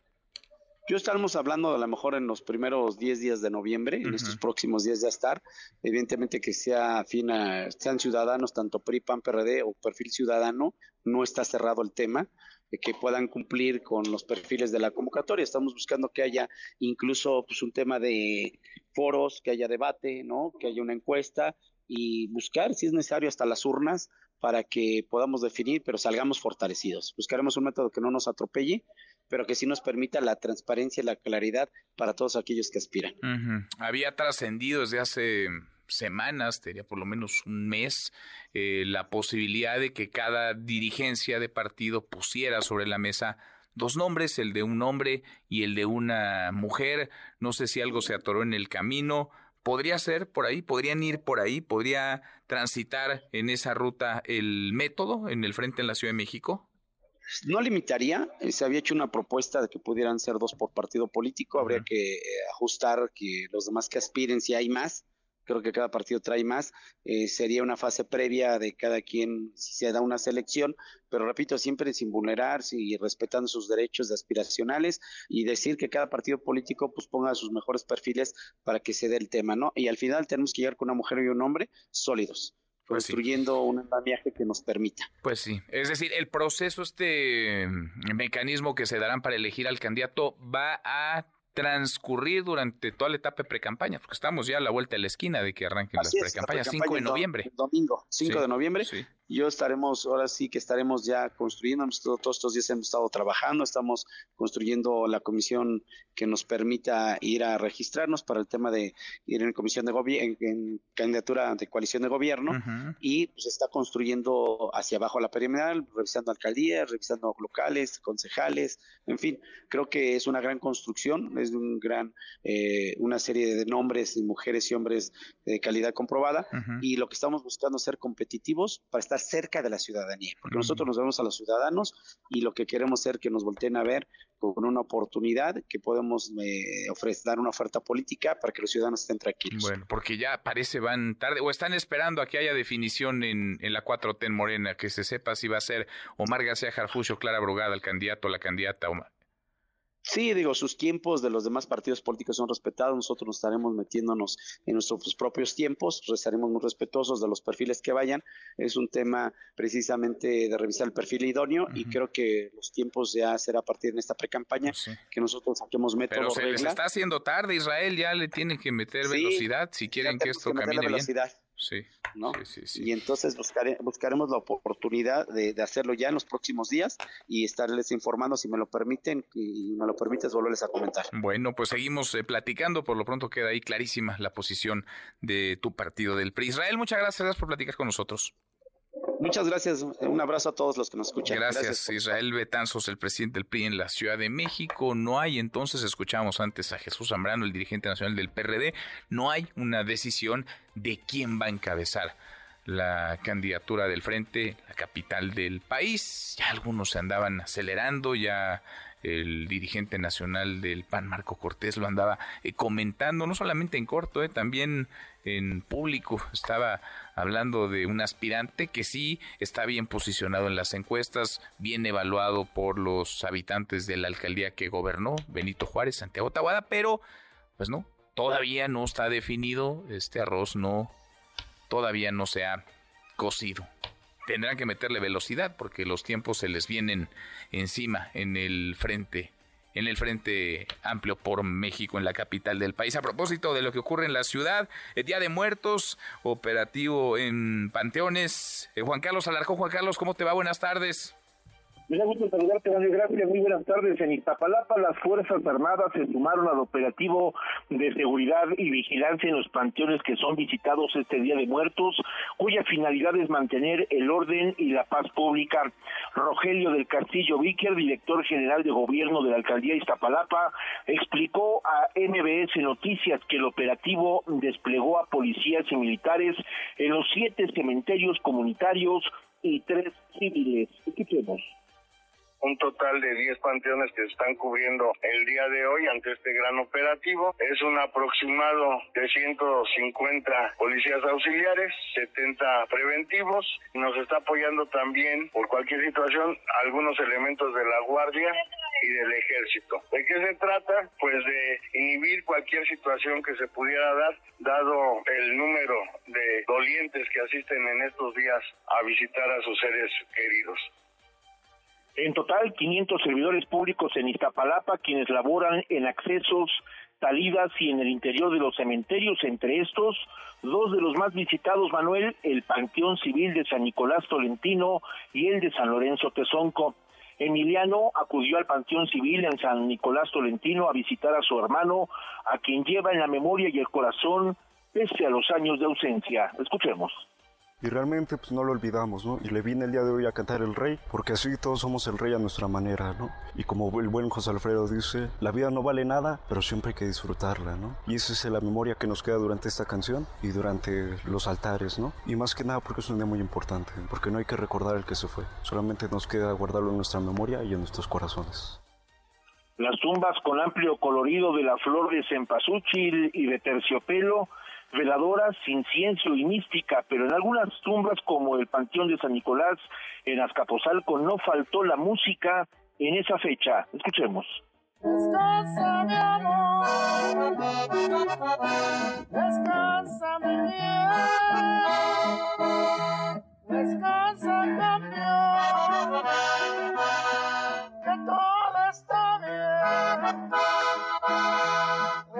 Yo estaremos hablando a lo mejor en los primeros 10 días de noviembre, en estos próximos días ya estar. Evidentemente que sea fina, sean ciudadanos, tanto PRI, PAN, PRD o perfil ciudadano, no está cerrado el tema de que puedan cumplir con los perfiles de la convocatoria. Estamos buscando que haya incluso pues, un tema de foros, que haya debate, ¿no? que haya una encuesta y buscar, si es necesario, hasta las urnas para que podamos definir, pero salgamos fortalecidos. Buscaremos un método que no nos atropelle, pero que sí nos permita la transparencia y la claridad para todos aquellos que aspiran. Había trascendido desde hace semanas, tenía por lo menos un mes, eh, la posibilidad de que cada dirigencia de partido pusiera sobre la mesa dos nombres, el de un hombre y el de una mujer. No sé si algo se atoró en el camino. ¿Podría ser por ahí? ¿Podrían ir por ahí? ¿Podría transitar en esa ruta el método en el frente en la Ciudad de México? No limitaría, eh, se había hecho una propuesta de que pudieran ser dos por partido político, habría que eh, ajustar que los demás que aspiren si hay más, creo que cada partido trae más. Eh, sería una fase previa de cada quien si se da una selección, pero repito, siempre sin vulnerar y respetando sus derechos aspiracionales y decir que cada partido político pues ponga sus mejores perfiles para que se dé el tema, ¿no? Y al final tenemos que llegar con una mujer y un hombre sólidos. Pues construyendo un andamiaje que nos permita. Pues sí, es decir, el proceso, este mecanismo que se darán para elegir al candidato va a transcurrir durante toda la etapa de precampaña, porque estamos ya a la vuelta de la esquina de que arranquen las precampañas, 5 de noviembre. Domingo, 5 de noviembre. Sí yo estaremos, ahora sí que estaremos ya construyendo, todos estos días hemos estado trabajando, estamos construyendo la comisión que nos permita ir a registrarnos para el tema de ir en comisión de gobierno, en, candidatura de coalición de gobierno, y pues está construyendo hacia abajo la perimetral, revisando alcaldías, revisando locales, concejales, en fin, creo que es una gran construcción, es un gran, eh, una serie de nombres, mujeres y hombres de calidad comprobada, y lo que estamos buscando es ser competitivos para estar cerca de la ciudadanía, porque nosotros nos vemos a los ciudadanos y lo que queremos ser que nos volteen a ver con una oportunidad que podemos eh, ofrecer, dar una oferta política para que los ciudadanos estén tranquilos. Bueno, porque ya parece van tarde o están esperando a que haya definición en, en la 4T en Morena, que se sepa si va a ser Omar García Jarfucho, Clara Brugada, el candidato o la candidata. Omar. Sí, digo, sus tiempos de los demás partidos políticos son respetados, nosotros nos estaremos metiéndonos en nuestros propios tiempos, estaremos muy respetuosos de los perfiles que vayan, es un tema precisamente de revisar el perfil idóneo y creo que los tiempos ya será a partir de esta precampaña pues que nosotros saquemos métodos. Pero se les está haciendo tarde, Israel ya le tiene que meter velocidad si quieren que esto camine bien. Sí, ¿no? sí, sí, Y entonces buscaremos la oportunidad de, hacerlo ya en los próximos días y estarles informando si me lo permiten y me lo permites volverles a comentar. Bueno, pues seguimos eh, platicando. Por lo pronto queda ahí clarísima la posición de tu partido del PRI. Israel, muchas gracias por platicar con nosotros. Muchas gracias. Un abrazo a todos los que nos escuchan. Gracias, Israel Betanzos, el presidente del PRI en la Ciudad de México. No hay, entonces, escuchamos antes a Jesús Zambrano, el dirigente nacional del PRD, no hay una decisión de quién va a encabezar la candidatura del frente, la capital del país. Ya algunos se andaban acelerando, ya el dirigente nacional del PAN, Marco Cortés, lo andaba eh, comentando, no solamente en corto, eh, también en público. Estaba hablando de un aspirante que sí está bien posicionado en las encuestas, bien evaluado por los habitantes de la alcaldía que gobernó, Benito Juárez, Santiago Tahuada, pero pues no, todavía no está definido, este arroz no, todavía no se ha cocido. Tendrán que meterle velocidad porque los tiempos se les vienen encima en el frente en el Frente Amplio por México, en la capital del país. A propósito de lo que ocurre en la ciudad, el Día de Muertos, operativo en Panteones. Eh, Juan Carlos Alarcón, Juan Carlos, ¿cómo te va? Buenas tardes. Me da gusto saludarte. Gracias. Muy buenas tardes. En Iztapalapa, las Fuerzas Armadas se sumaron al operativo de seguridad y vigilancia en los panteones que son visitados este Día de Muertos, cuya finalidad es mantener el orden y la paz pública. Rogelio del Castillo Víquer, director general de gobierno de la alcaldía de Iztapalapa, explicó a MBS Noticias que el operativo desplegó a policías y militares en los siete cementerios comunitarios y tres civiles. Escuchemos un total de 10 panteones que se están cubriendo el día de hoy ante este gran operativo. Es un aproximado de 150 policías auxiliares, 70 preventivos. Nos está apoyando también por cualquier situación algunos elementos de la Guardia y del ejército. ¿De qué se trata? Pues de inhibir cualquier situación que se pudiera dar, dado el número de dolientes que asisten en estos días a visitar a sus seres queridos. En total, 500 servidores públicos en Iztapalapa, quienes laboran en accesos, salidas y en el interior de los cementerios, entre estos, dos de los más visitados, Manuel, el Panteón Civil de San Nicolás Tolentino y el de San Lorenzo Tezonco. Emiliano acudió al Panteón Civil en San Nicolás Tolentino a visitar a su hermano, a quien lleva en la memoria y el corazón pese a los años de ausencia. Escuchemos y realmente pues no lo olvidamos, ¿no? Y le vine el día de hoy a cantar el rey, porque así todos somos el rey a nuestra manera, ¿no? Y como el buen José Alfredo dice, la vida no vale nada, pero siempre hay que disfrutarla, ¿no? Y esa es la memoria que nos queda durante esta canción y durante los altares, ¿no? Y más que nada porque es un día muy importante, porque no hay que recordar el que se fue, solamente nos queda guardarlo en nuestra memoria y en nuestros corazones. Las tumbas con amplio colorido de la flor de cempasúchil y de terciopelo veladoras, incienso y mística, pero en algunas tumbas como el Panteón de San Nicolás en Azcapotzalco no faltó la música en esa fecha. Escuchemos. Descansa mi amor, descansa mi bien, descansa campeón, que todo está bien.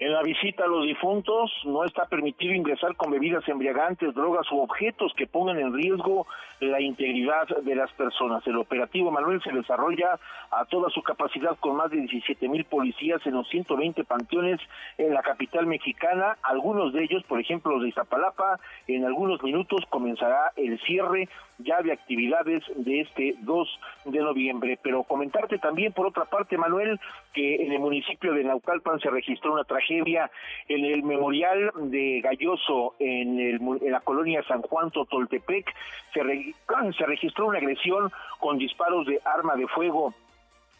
En la visita a los difuntos no está permitido ingresar con bebidas embriagantes, drogas u objetos que pongan en riesgo la integridad de las personas. El operativo Manuel se desarrolla a toda su capacidad con más de 17 mil policías en los 120 panteones en la capital mexicana. Algunos de ellos, por ejemplo, los de Iztapalapa, en algunos minutos comenzará el cierre ya de actividades de este 2 de noviembre. Pero comentarte también, por otra parte, Manuel, que en el municipio de Naucalpan se registró una tragedia en el memorial de Galloso en, el, en la colonia San Juan Totoltepec. Se, se registró una agresión con disparos de arma de fuego.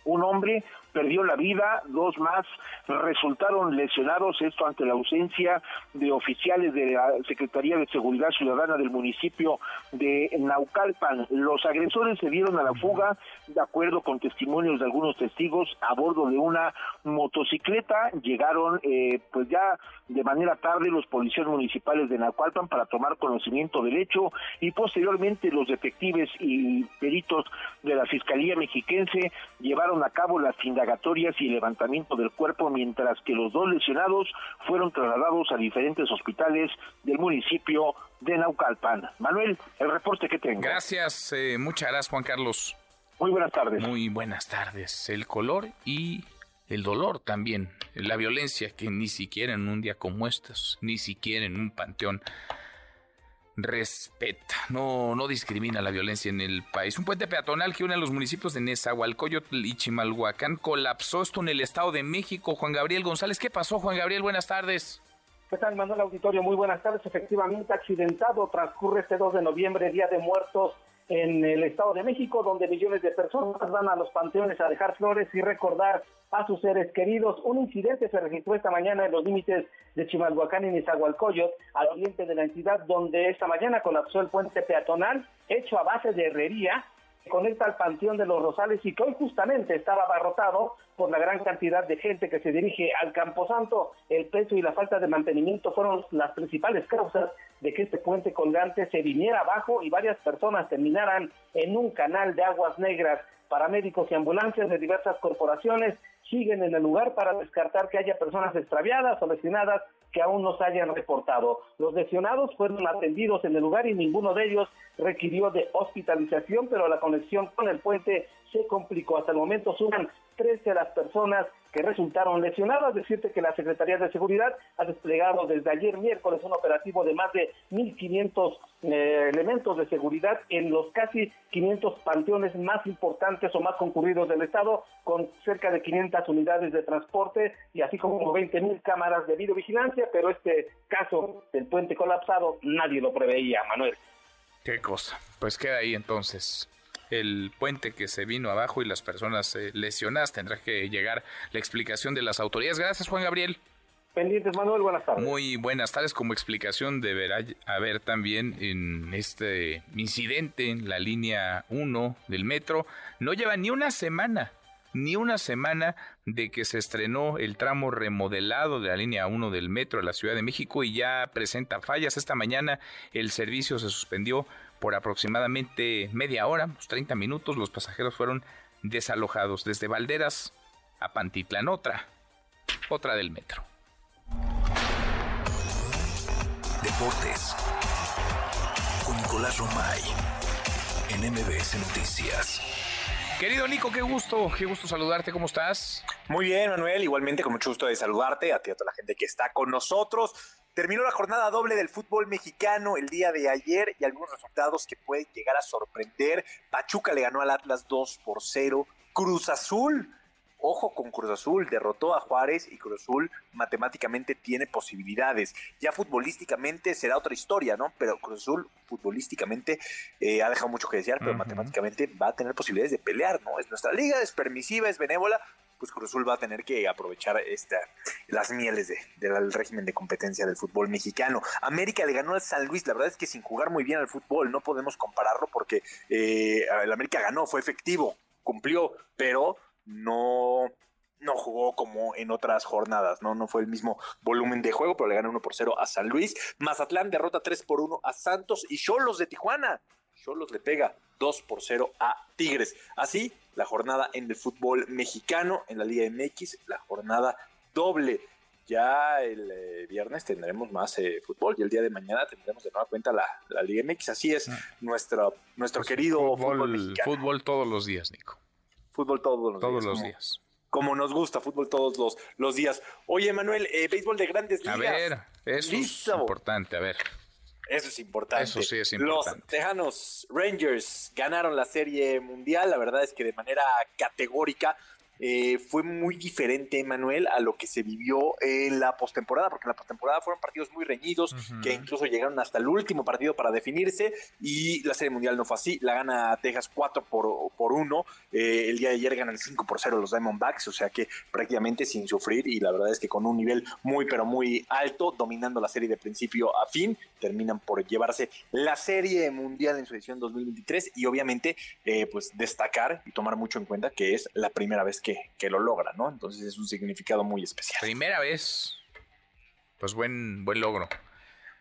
Un hombre perdió la vida, dos más resultaron lesionados, esto ante la ausencia de oficiales de la Secretaría de Seguridad Ciudadana del municipio de Naucalpan. Los agresores se dieron a la fuga, de acuerdo con testimonios de algunos testigos, a bordo de una motocicleta. Llegaron, eh, pues ya de manera tarde, los policías municipales de Naucalpan para tomar conocimiento del hecho y posteriormente los detectives y peritos de la Fiscalía Mexiquense llevaron a cabo las indagatorias y levantamiento del cuerpo, mientras que los dos lesionados fueron trasladados a diferentes hospitales del municipio de Naucalpan. Manuel, el reporte que tengo. Gracias, eh, muchas gracias Juan Carlos. Muy buenas tardes. Muy buenas tardes. El color y el dolor también, la violencia que ni siquiera en un día como estos, ni siquiera en un panteón respeta, no, no discrimina la violencia en el país. Un puente peatonal que une a los municipios de Nezahualcóyotl y Chimalhuacán colapsó esto en el Estado de México. Juan Gabriel González, ¿qué pasó, Juan Gabriel? Buenas tardes. ¿Qué tal, Manuel Auditorio? Muy buenas tardes. Efectivamente, accidentado transcurre este 2 de noviembre, Día de Muertos en el Estado de México, donde millones de personas van a los panteones a dejar flores y recordar a sus seres queridos. Un incidente se registró esta mañana en los límites de Chimalhuacán y Nezahualcóyotl, al oriente de la entidad, donde esta mañana colapsó el puente peatonal, hecho a base de herrería, conecta al Panteón de los Rosales y que hoy justamente estaba abarrotado por la gran cantidad de gente que se dirige al Camposanto. El peso y la falta de mantenimiento fueron las principales causas de que este puente colgante se viniera abajo y varias personas terminaran en un canal de aguas negras. Paramédicos y ambulancias de diversas corporaciones siguen en el lugar para descartar que haya personas extraviadas o lesionadas que aún no se hayan reportado. Los lesionados fueron atendidos en el lugar y ninguno de ellos requirió de hospitalización, pero la conexión con el puente se complicó. Hasta el momento suman 13 de las personas que resultaron lesionadas. Decirte que la Secretaría de Seguridad ha desplegado desde ayer miércoles un operativo de más de 1.500 eh, elementos de seguridad en los casi 500 panteones más importantes o más concurridos del Estado, con cerca de 500 unidades de transporte y así como 20.000 cámaras de videovigilancia, pero este caso del puente colapsado nadie lo preveía, Manuel. Qué cosa. Pues queda ahí entonces el puente que se vino abajo y las personas lesionadas. Tendrá que llegar la explicación de las autoridades. Gracias, Juan Gabriel. Pendientes, Manuel, buenas tardes. Muy buenas tardes. Como explicación deberá haber también en este incidente en la línea 1 del metro. No lleva ni una semana, ni una semana de que se estrenó el tramo remodelado de la línea 1 del metro de la Ciudad de México y ya presenta fallas. Esta mañana el servicio se suspendió por aproximadamente media hora, unos 30 minutos, los pasajeros fueron desalojados desde Valderas a Pantitlán, otra, otra del metro. Deportes con Nicolás Romay en MBS Noticias. Querido Nico, qué gusto, qué gusto saludarte, ¿cómo estás? Muy bien, Manuel, igualmente con mucho gusto de saludarte, a ti y a toda la gente que está con nosotros. Terminó la jornada doble del fútbol mexicano el día de ayer y algunos resultados que pueden llegar a sorprender. Pachuca le ganó al Atlas 2 por 0. Cruz Azul Ojo con Cruz Azul, derrotó a Juárez y Cruz Azul matemáticamente tiene posibilidades. Ya futbolísticamente será otra historia, ¿no? Pero Cruz Azul futbolísticamente eh, ha dejado mucho que desear, pero matemáticamente va a tener posibilidades de pelear, ¿no? Es nuestra liga, es permisiva, es benévola, pues Cruz Azul va a tener que aprovechar esta, las mieles de, del régimen de competencia del fútbol mexicano. América le ganó al San Luis, la verdad es que sin jugar muy bien al fútbol, no podemos compararlo porque eh, el América ganó, fue efectivo, cumplió, pero no, no jugó como en otras jornadas, ¿no? No fue el mismo volumen de juego, pero le ganó 1 por 0 a San Luis. Mazatlán derrota 3 por 1 a Santos y Cholos de Tijuana. Cholos le pega 2 por 0 a Tigres. Así, la jornada en el fútbol mexicano, en la Liga MX, la jornada doble. Ya el eh, viernes tendremos más eh, fútbol y el día de mañana tendremos de nueva cuenta la, la Liga MX. Así es, Ah. nuestro, nuestro Pues querido fútbol, fútbol, mexicano. fútbol todos los días, Nico. Fútbol todos los Todos días. los como- días. Como nos gusta, fútbol todos los, los días. Oye, Manuel, eh, béisbol de grandes A ligas. ver, eso es importante, a ver. Eso es importante. Eso sí es importante. Los Tejanos Rangers ganaron la Serie Mundial. La verdad es que de manera categórica eh, fue muy diferente, Manuel, a lo que se vivió en la postemporada, porque en la postemporada fueron partidos muy reñidos, que incluso llegaron hasta el último partido para definirse, y la Serie Mundial no fue así. La gana Texas 4 por, por 1. Eh, el día de ayer ganan 5 por 0 los Diamondbacks, o sea que prácticamente sin sufrir, y la verdad es que con un nivel muy, pero muy alto, dominando la serie de principio a fin, terminan por llevarse la Serie Mundial en su edición 2023, y obviamente, eh, pues destacar y tomar mucho en cuenta que es la primera vez que, que lo logran, ¿no? Entonces es un significado muy especial. Primera vez. Pues buen, buen logro.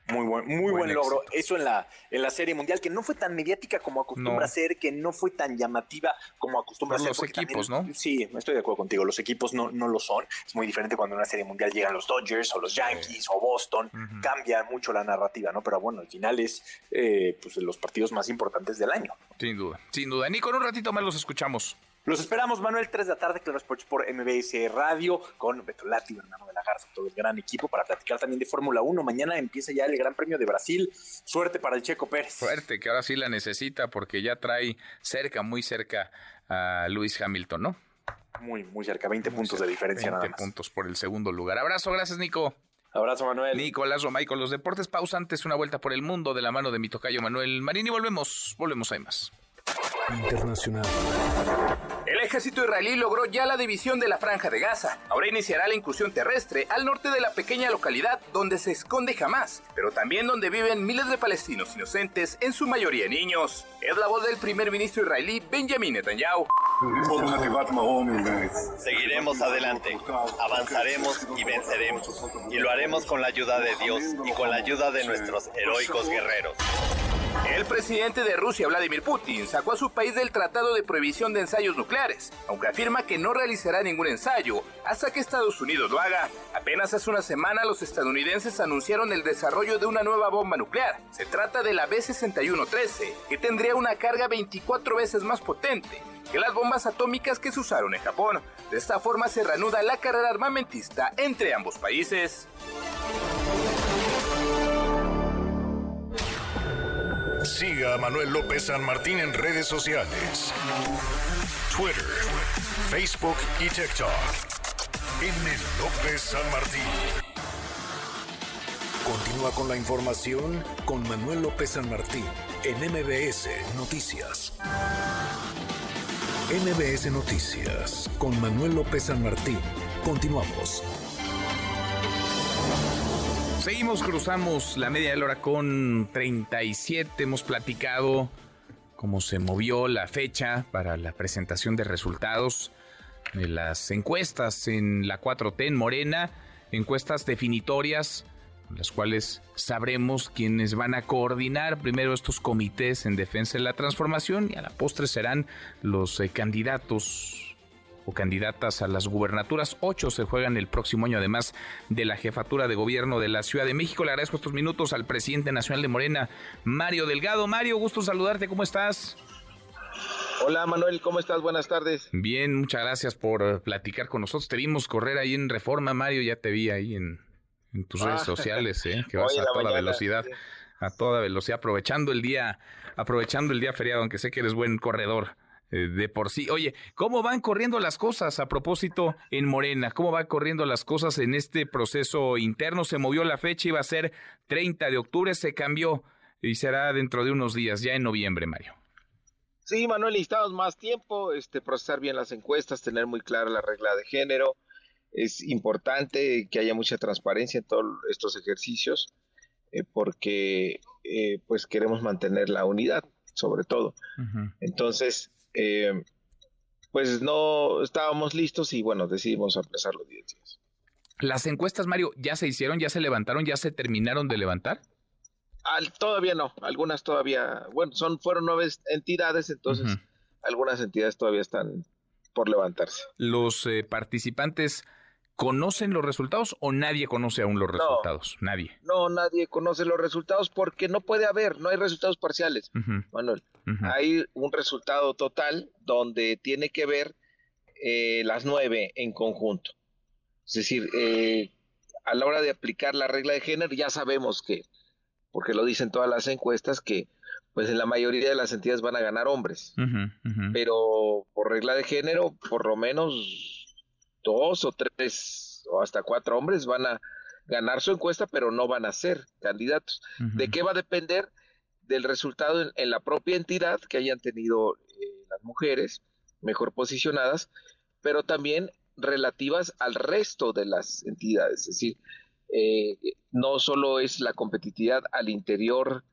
Muy buen, muy Buen buen, logro. Eso en la, en la serie mundial, que no fue tan mediática como acostumbra No. ser, que no fue tan llamativa como acostumbra Por ser. los equipos, también- Sí, estoy de acuerdo contigo. Los equipos no, no lo son. Es muy diferente cuando en una serie mundial llegan los Dodgers o los Yankees o Boston. Cambia mucho la narrativa, ¿no? Pero bueno, al final es eh, pues, de los partidos más importantes del año. Sin duda, sin duda. Nico, en un ratito más los escuchamos. Los esperamos, Manuel, 3 de la tarde, Claro Sports por MBS Radio, con Beto Lati, Bernardo de la Garza, todo el gran equipo, para platicar también de Fórmula 1. Mañana empieza ya el Gran Premio de Brasil. Suerte para el Checo Pérez. Fuerte, que ahora sí la necesita porque ya trae cerca, muy cerca a Luis Hamilton, ¿no? Muy, muy cerca, 20 puntos de diferencia 20 nada más. puntos por el segundo lugar. Abrazo, gracias, Nico. Abrazo, Manuel. Nicolás Romay con los deportes. Pausa antes, una vuelta por el mundo de la mano de mi tocayo Manuel Marini. Volvemos, volvemos, hay más. Internacional. El ejército israelí logró ya la división de la franja de Gaza. Ahora iniciará la incursión terrestre al norte de la pequeña localidad donde se esconde Hamas, pero también donde viven miles de palestinos inocentes, en su mayoría niños. Es la voz del primer ministro israelí Benjamin Netanyahu. Seguiremos adelante, avanzaremos y venceremos. Y lo haremos con la ayuda de Dios y con la ayuda de nuestros heroicos guerreros. El presidente de Rusia, Vladimir Putin, sacó a su país del Tratado de Prohibición de Ensayos Nucleares, aunque afirma que no realizará ningún ensayo hasta que Estados Unidos lo haga. Apenas hace una semana los estadounidenses anunciaron el desarrollo de una nueva bomba nuclear. Se trata de la B-6113, que tendría una carga 24 veces más potente que las bombas atómicas que se usaron en Japón. De esta forma se reanuda la carrera armamentista entre ambos países. Siga a Manuel López San Martín en redes sociales. Twitter, Facebook y TikTok. M. López San Martín. Continúa con la información con Manuel López San Martín en MBS Noticias. MBS Noticias con Manuel López San Martín. Continuamos. Seguimos, cruzamos la media de la hora con 37. Hemos platicado cómo se movió la fecha para la presentación de resultados de las encuestas en la 4T en Morena, encuestas definitorias, las cuales sabremos quiénes van a coordinar primero estos comités en defensa de la transformación y a la postre serán los eh, candidatos o candidatas a las gubernaturas. Ocho se juegan el próximo año, además de la jefatura de gobierno de la Ciudad de México. Le agradezco estos minutos al presidente nacional de Morena, Mario Delgado. Mario, gusto saludarte, ¿cómo estás? Hola Manuel, ¿cómo estás? Buenas tardes. Bien, muchas gracias por eh, platicar con nosotros. Te vimos correr ahí en Reforma, Mario, ya te vi ahí en, en tus redes Ah. sociales, ¿eh? que vas a toda mañana, velocidad, sí. a toda velocidad, aprovechando el día, aprovechando el día feriado, aunque sé que eres buen corredor. Eh, de por sí. Oye, ¿cómo van corriendo las cosas a propósito en Morena? ¿Cómo van corriendo las cosas en este proceso interno? Se movió la fecha, iba a ser 30 de octubre, se cambió y será dentro de unos días, ya en noviembre, Mario. Sí, Manuel, necesitamos más tiempo, este, procesar bien las encuestas, tener muy clara la regla de género. Es importante que haya mucha transparencia en todos estos ejercicios, eh, porque eh, pues queremos mantener la unidad, sobre todo. Entonces, eh, pues no estábamos listos y bueno, decidimos aplazar los 10 días. ¿Las encuestas, Mario, ya se hicieron, ya se levantaron, ya se terminaron de levantar? todavía no, algunas todavía, bueno, son fueron nueve entidades, entonces algunas entidades todavía están por levantarse. ¿Los eh, participantes conocen los resultados o nadie conoce aún los resultados? nadie. No, nadie conoce los resultados porque no puede haber, no hay resultados parciales, Manuel. Hay un resultado total donde tiene que ver eh, las nueve en conjunto. Es decir, eh, a la hora de aplicar la regla de género ya sabemos que porque lo dicen todas las encuestas que pues en la mayoría de las entidades van a ganar hombres, pero por regla de género, por lo menos dos o tres o hasta cuatro hombres van a ganar su encuesta, pero no van a ser candidatos. ¿De qué va a depender? Del resultado en, la propia entidad que hayan tenido eh, las mujeres mejor posicionadas, pero también relativas al resto de las entidades. Es decir, eh, no solo es la competitividad al interior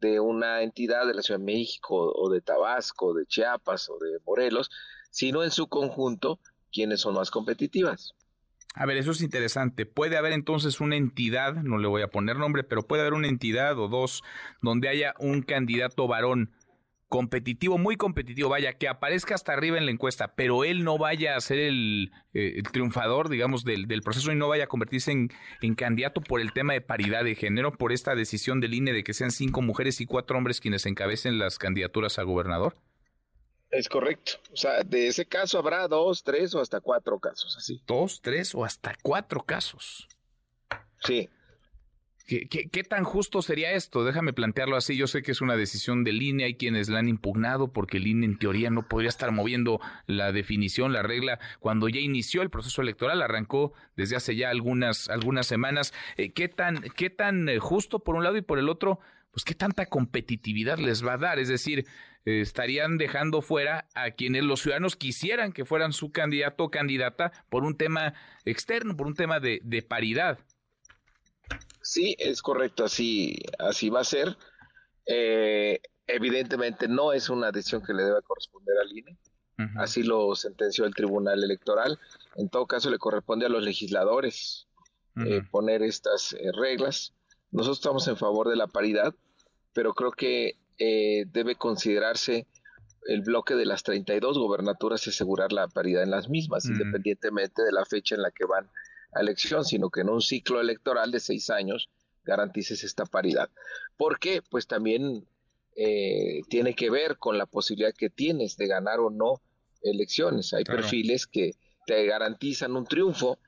de una entidad de la Ciudad de México o de Tabasco, de Chiapas o de Morelos, sino en su conjunto quienes son más competitivas. A ver, eso es interesante. Puede haber entonces una entidad, no le voy a poner nombre, pero puede haber una entidad o dos donde haya un candidato varón competitivo, muy competitivo, vaya, que aparezca hasta arriba en la encuesta, pero él no vaya a ser el, eh, triunfador, digamos, del, proceso y no vaya a convertirse en, candidato por el tema de paridad de género, por esta decisión del INE de que sean cinco mujeres y cuatro hombres quienes encabecen las candidaturas a gobernador? Es correcto. O sea, de ese caso habrá dos, tres o hasta cuatro casos, así. Dos, tres o hasta cuatro casos. Sí. ¿Qué, tan justo sería esto? Déjame plantearlo así. Yo sé que es una decisión del INE, hay quienes la han impugnado porque el INE en teoría no podría estar moviendo la definición, la regla, cuando ya inició el proceso electoral, arrancó desde hace ya algunas, algunas semanas. Eh, ¿Qué tan, qué tan eh, justo por un lado y por el otro? Pues qué tanta competitividad les va a dar. Es decir, eh, estarían dejando fuera a quienes los ciudadanos quisieran que fueran su candidato o candidata por un tema externo, por un tema de paridad. Sí, es correcto, así, así va a ser. Eh, evidentemente no es una decisión que le deba corresponder al INE. Así lo sentenció el Tribunal Electoral. En todo caso, le corresponde a los legisladores eh, poner estas eh, reglas. Nosotros estamos en favor de la paridad, pero creo que debe considerarse el bloque de las 32 gobernaturas y asegurar la paridad en las mismas, independientemente de la fecha en la que van elección, sino que en un ciclo electoral de seis años garantices esta paridad. ¿Por qué? Pues también eh, tiene que ver con la posibilidad que tienes de ganar o no elecciones. Hay perfiles que te garantizan un triunfo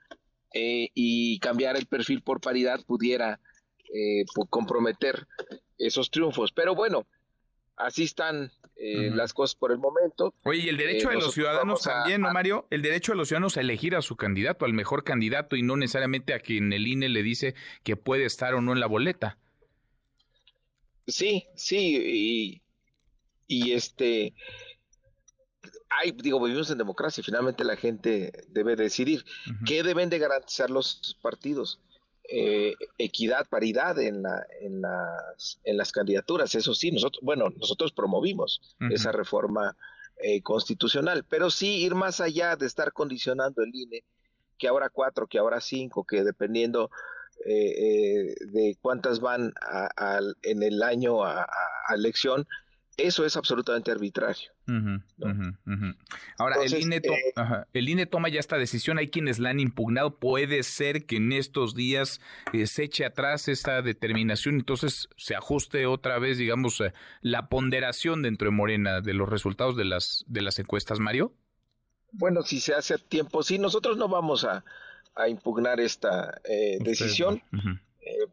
eh, y cambiar el perfil por paridad pudiera eh, comprometer esos triunfos. Pero bueno, así están eh, las cosas por el momento. Oye, y el derecho de los ciudadanos también, ¿no, Mario? El derecho de los ciudadanos a elegir a su candidato, al mejor candidato, y no necesariamente a quien el INE le dice que puede estar o no en la boleta. Sí, sí, y, este, hay, digo, vivimos en democracia, finalmente la gente debe decidir. ¿Qué deben de garantizar los partidos? Eh, equidad, paridad en, la, en, las, en las candidaturas. Eso sí, nosotros, bueno, nosotros promovimos esa reforma eh, constitucional, pero sí ir más allá de estar condicionando el INE, que ahora cuatro, que ahora cinco, que dependiendo eh, de cuántas van en el año a, elección, eso es absolutamente arbitrario. Ahora, el, INE eh, el, INE toma ya esta decisión, hay quienes la han impugnado, puede ser que en estos días eh, se eche atrás esta determinación, entonces se ajuste otra vez, digamos, eh, la ponderación dentro de Morena de los resultados de las, de las encuestas, Mario. Bueno, si se hace a tiempo, sí, nosotros no vamos a, impugnar esta decisión,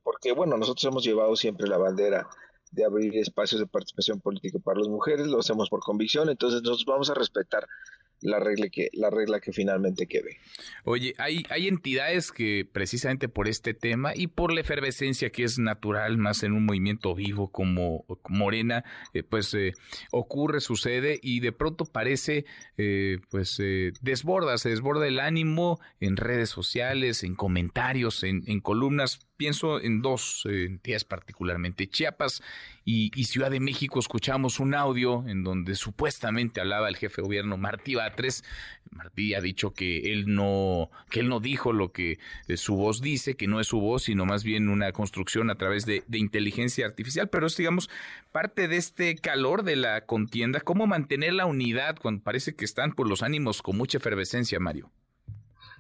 porque bueno, nosotros hemos llevado siempre la bandera de abrir espacios de participación política para las mujeres, lo hacemos por convicción, entonces nosotros vamos a respetar la regla que, la regla que finalmente quede. Oye, hay, hay entidades que precisamente por este tema y por la efervescencia que es natural más en un movimiento vivo como Morena, eh, pues eh, ocurre, sucede y de pronto parece, eh, pues desborda, se desborda el ánimo en redes sociales, en comentarios, en, en columnas pienso en dos entidades particularmente, Chiapas y, Ciudad de México. Escuchamos un audio en donde supuestamente hablaba el jefe de gobierno Martí Batres. Martí ha dicho que él no, que él no dijo lo que eh, su voz dice, que no es su voz, sino más bien una construcción a través de, de inteligencia artificial. Pero es, digamos, parte de este calor de la contienda. ¿Cómo mantener la unidad cuando parece que están por los ánimos con mucha efervescencia, Mario?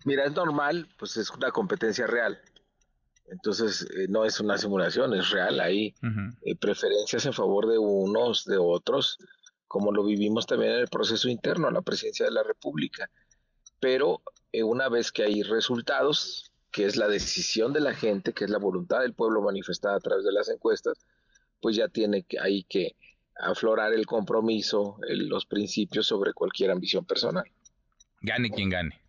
Mira, es normal, pues es una competencia real. Entonces, eh, no es una simulación, es real. Hay eh, preferencias en favor de unos, de otros, como lo vivimos también en el proceso interno a la presidencia de la República. Pero eh, una vez que hay resultados, que es la decisión de la gente, que es la voluntad del pueblo manifestada a través de las encuestas, pues ya tiene que, hay que aflorar el compromiso, los principios sobre cualquier ambición personal. Gane quien gane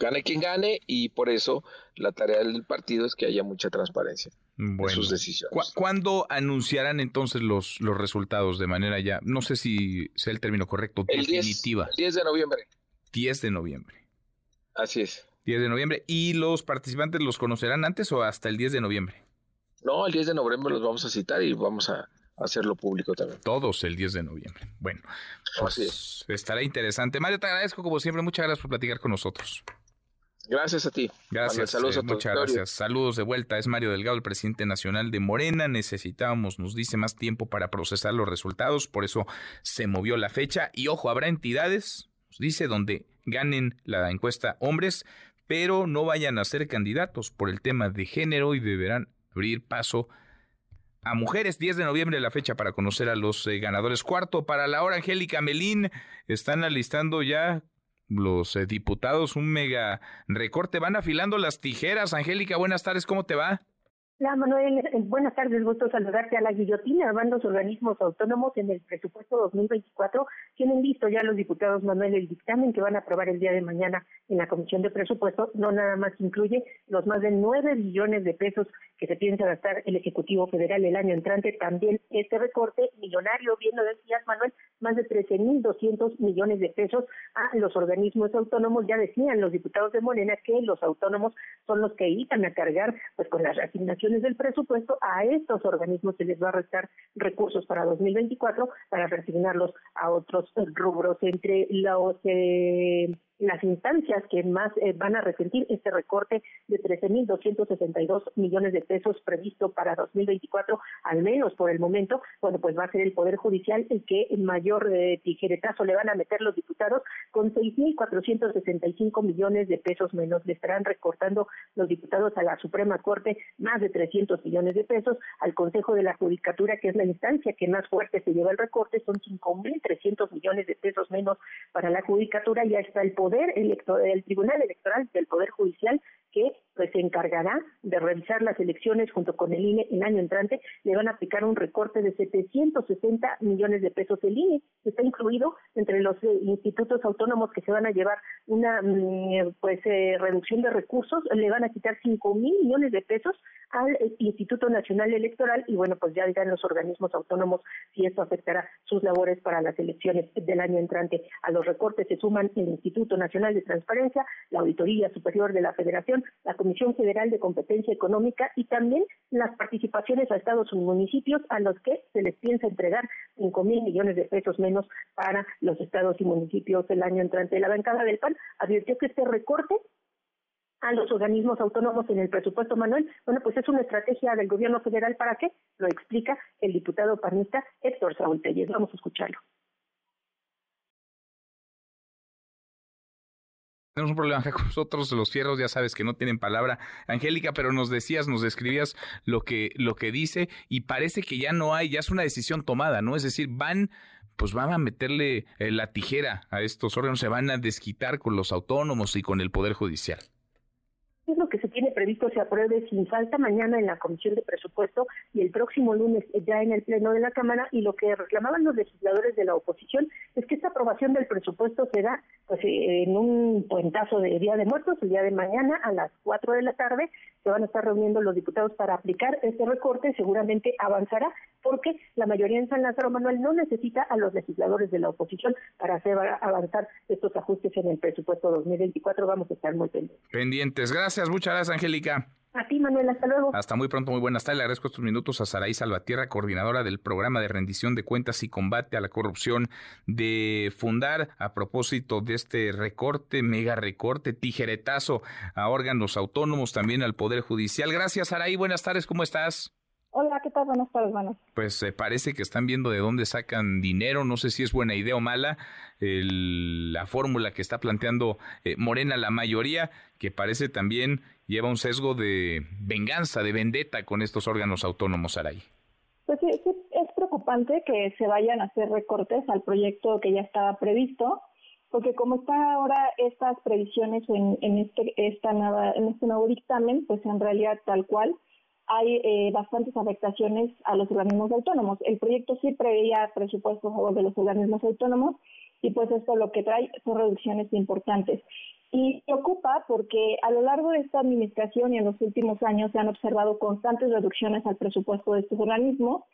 gane quien gane y por eso la tarea del partido es que haya mucha transparencia en sus decisiones. ¿Cuándo anunciarán entonces los, los resultados de manera ya, no sé si sea el término correcto, definitiva? el 10 de noviembre. 10 de noviembre. Así es. 10 de noviembre. ¿Y los participantes los conocerán antes o hasta el 10 de noviembre? No, el 10 de noviembre los vamos a citar y vamos a hacerlo público también. Todos el 10 de noviembre. Bueno, pues estará interesante. Mario, te agradezco como siempre. Muchas gracias por platicar con nosotros. Gracias a ti. Gracias. Saludos a muchas gracias. Saludos de vuelta. Es Mario Delgado, el presidente nacional de Morena. Necesitábamos, nos dice, más tiempo para procesar los resultados. Por eso se movió la fecha. Y ojo, habrá entidades, nos dice, donde ganen la encuesta hombres, pero no vayan a ser candidatos por el tema de género y deberán abrir paso a mujeres. 10 de noviembre la fecha para conocer a los eh, ganadores. Cuarto para la hora, Angélica Melín. Están alistando ya los eh, diputados un mega recorte. Van afilando las tijeras. Angélica, buenas tardes, ¿cómo te va? Hola Manuel, eh, buenas tardes, gusto saludarte a la guillotina. Van los organismos autónomos en el presupuesto 2024. Tienen listo ya los diputados, Manuel, el dictamen que van a aprobar el día de mañana en la Comisión de Presupuesto. No nada más incluye los más de 9 billones de pesos que se piensa gastar el Ejecutivo Federal el año entrante. También este recorte millonario, bien lo decías, Manuel, más de 13.200 millones de pesos a los organismos autónomos. Ya decían los diputados de Morena que los autónomos son los que iban a cargar pues con las asignaciones del presupuesto, a estos organismos se les va a restar recursos para 2024 para reasignarlos a otros rubros. Entre los eh, las instancias que más eh, van a resentir este recorte de 13.262 millones de pesos previsto para 2024, al menos por el momento, bueno, pues va a ser el Poder Judicial el que mayor eh, tijeretazo le van a meter los diputados con 6.465 millones de pesos menos. Le estarán recortando los diputados a la Suprema Corte más de 300 millones de pesos, al Consejo de la Judicatura, que es la instancia que más fuerte se lleva el recorte, son 5.300 millones de pesos menos para la Judicatura, ya está el poder electoral, el Tribunal Electoral del Poder Judicial que pues se encargará de revisar las elecciones junto con el INE el año entrante, le van a aplicar un recorte de 760 millones de pesos. El INE está incluido entre los eh, institutos autónomos que se van a llevar una mm, pues eh, reducción de recursos, le van a quitar 5 mil millones de pesos al eh, Instituto Nacional Electoral y bueno, pues ya dirán los organismos autónomos si esto afectará sus labores para las elecciones del año entrante. A los recortes se suman el Instituto Nacional de Transparencia, la Auditoría Superior de la Federación, la Comisión Federal de Competencia Económica y también las participaciones a estados y municipios a los que se les piensa entregar cinco mil millones de pesos menos para los estados y municipios el año entrante. La bancada del PAN advirtió que este recorte a los organismos autónomos en el presupuesto, Manuel, bueno, pues es una estrategia del gobierno federal para qué, lo explica el diputado panista Héctor Saúl. Vamos a escucharlo. Tenemos un problema con nosotros, los fierros, ya sabes que no tienen palabra, Angélica, pero nos decías, nos describías lo que, lo que dice y parece que ya no hay, ya es una decisión tomada, ¿no? Es decir, van, pues van a meterle eh, la tijera a estos órganos, se van a desquitar con los autónomos y con el Poder Judicial. es lo que tiene previsto se apruebe sin falta mañana en la Comisión de Presupuesto y el próximo lunes ya en el Pleno de la Cámara y lo que reclamaban los legisladores de la oposición es que esta aprobación del presupuesto se da pues en un puentazo de Día de Muertos, el día de mañana a las 4 de la tarde se van a estar reuniendo los diputados para aplicar este recorte, seguramente avanzará porque la mayoría en San Lázaro Manuel no necesita a los legisladores de la oposición para hacer avanzar estos ajustes en el presupuesto 2024. Vamos a estar muy pendientes. Pendientes. Gracias, muchas gracias, Angélica. A ti, Manuel, hasta luego. Hasta muy pronto, muy buenas tardes. Le agradezco estos minutos a Saraí Salvatierra, coordinadora del programa de rendición de cuentas y combate a la corrupción de Fundar, a propósito de este recorte, mega recorte, tijeretazo a órganos autónomos, también al Poder Judicial. Gracias, Saraí. Buenas tardes, ¿cómo estás? Hola, ¿qué tal? Buenas tardes, Manuel. Pues eh, parece que están viendo de dónde sacan dinero. No sé si es buena idea o mala la fórmula que está planteando eh, Morena, la mayoría, que parece también lleva un sesgo de venganza, de vendetta con estos órganos autónomos, Aray. Pues sí, es preocupante que se vayan a hacer recortes al proyecto que ya estaba previsto, porque como están ahora estas previsiones en, en este, esta en este nuevo dictamen, pues en realidad tal cual hay eh, bastantes afectaciones a los organismos autónomos. El proyecto sí preveía presupuestos de los organismos autónomos y pues esto lo que trae son reducciones importantes. Y preocupa porque a lo largo de esta administración y en los últimos años se han observado constantes reducciones al presupuesto de estos organismos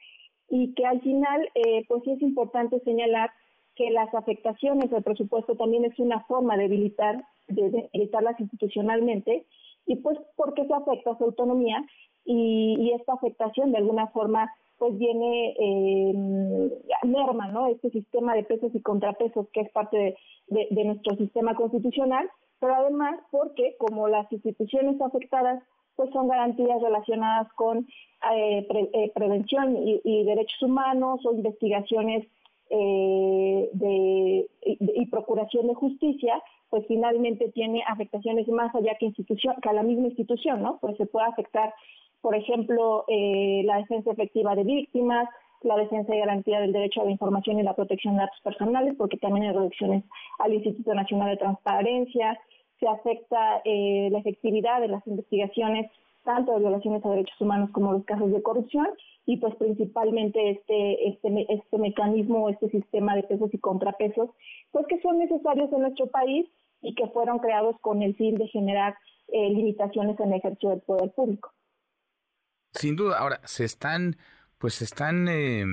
y que al final eh, pues sí es importante señalar que las afectaciones al presupuesto también es una forma de debilitar, de debilitarlas institucionalmente y pues porque eso afecta a su autonomía y, esta afectación de alguna forma pues viene eh, merma no este sistema de pesos y contrapesos que es parte de, nuestro sistema constitucional pero además porque como las instituciones afectadas pues son garantías relacionadas con eh, eh, prevención y, derechos humanos o investigaciones eh, de, y, procuración de justicia, pues finalmente tiene afectaciones más allá que institución, que a la misma institución, ¿no? Pues se puede afectar por ejemplo, eh, la defensa efectiva de víctimas, la defensa y garantía del derecho a la información y la protección de datos personales, porque también hay reducciones al Instituto Nacional de Transparencia, se afecta eh, la efectividad de las investigaciones tanto de violaciones a derechos humanos como los casos de corrupción y pues principalmente este este este mecanismo este sistema de pesos y contrapesos pues que son necesarios en nuestro país y que fueron creados con el fin de generar eh, limitaciones en el ejercicio del poder público. Sin duda, ahora se están, pues se están eh,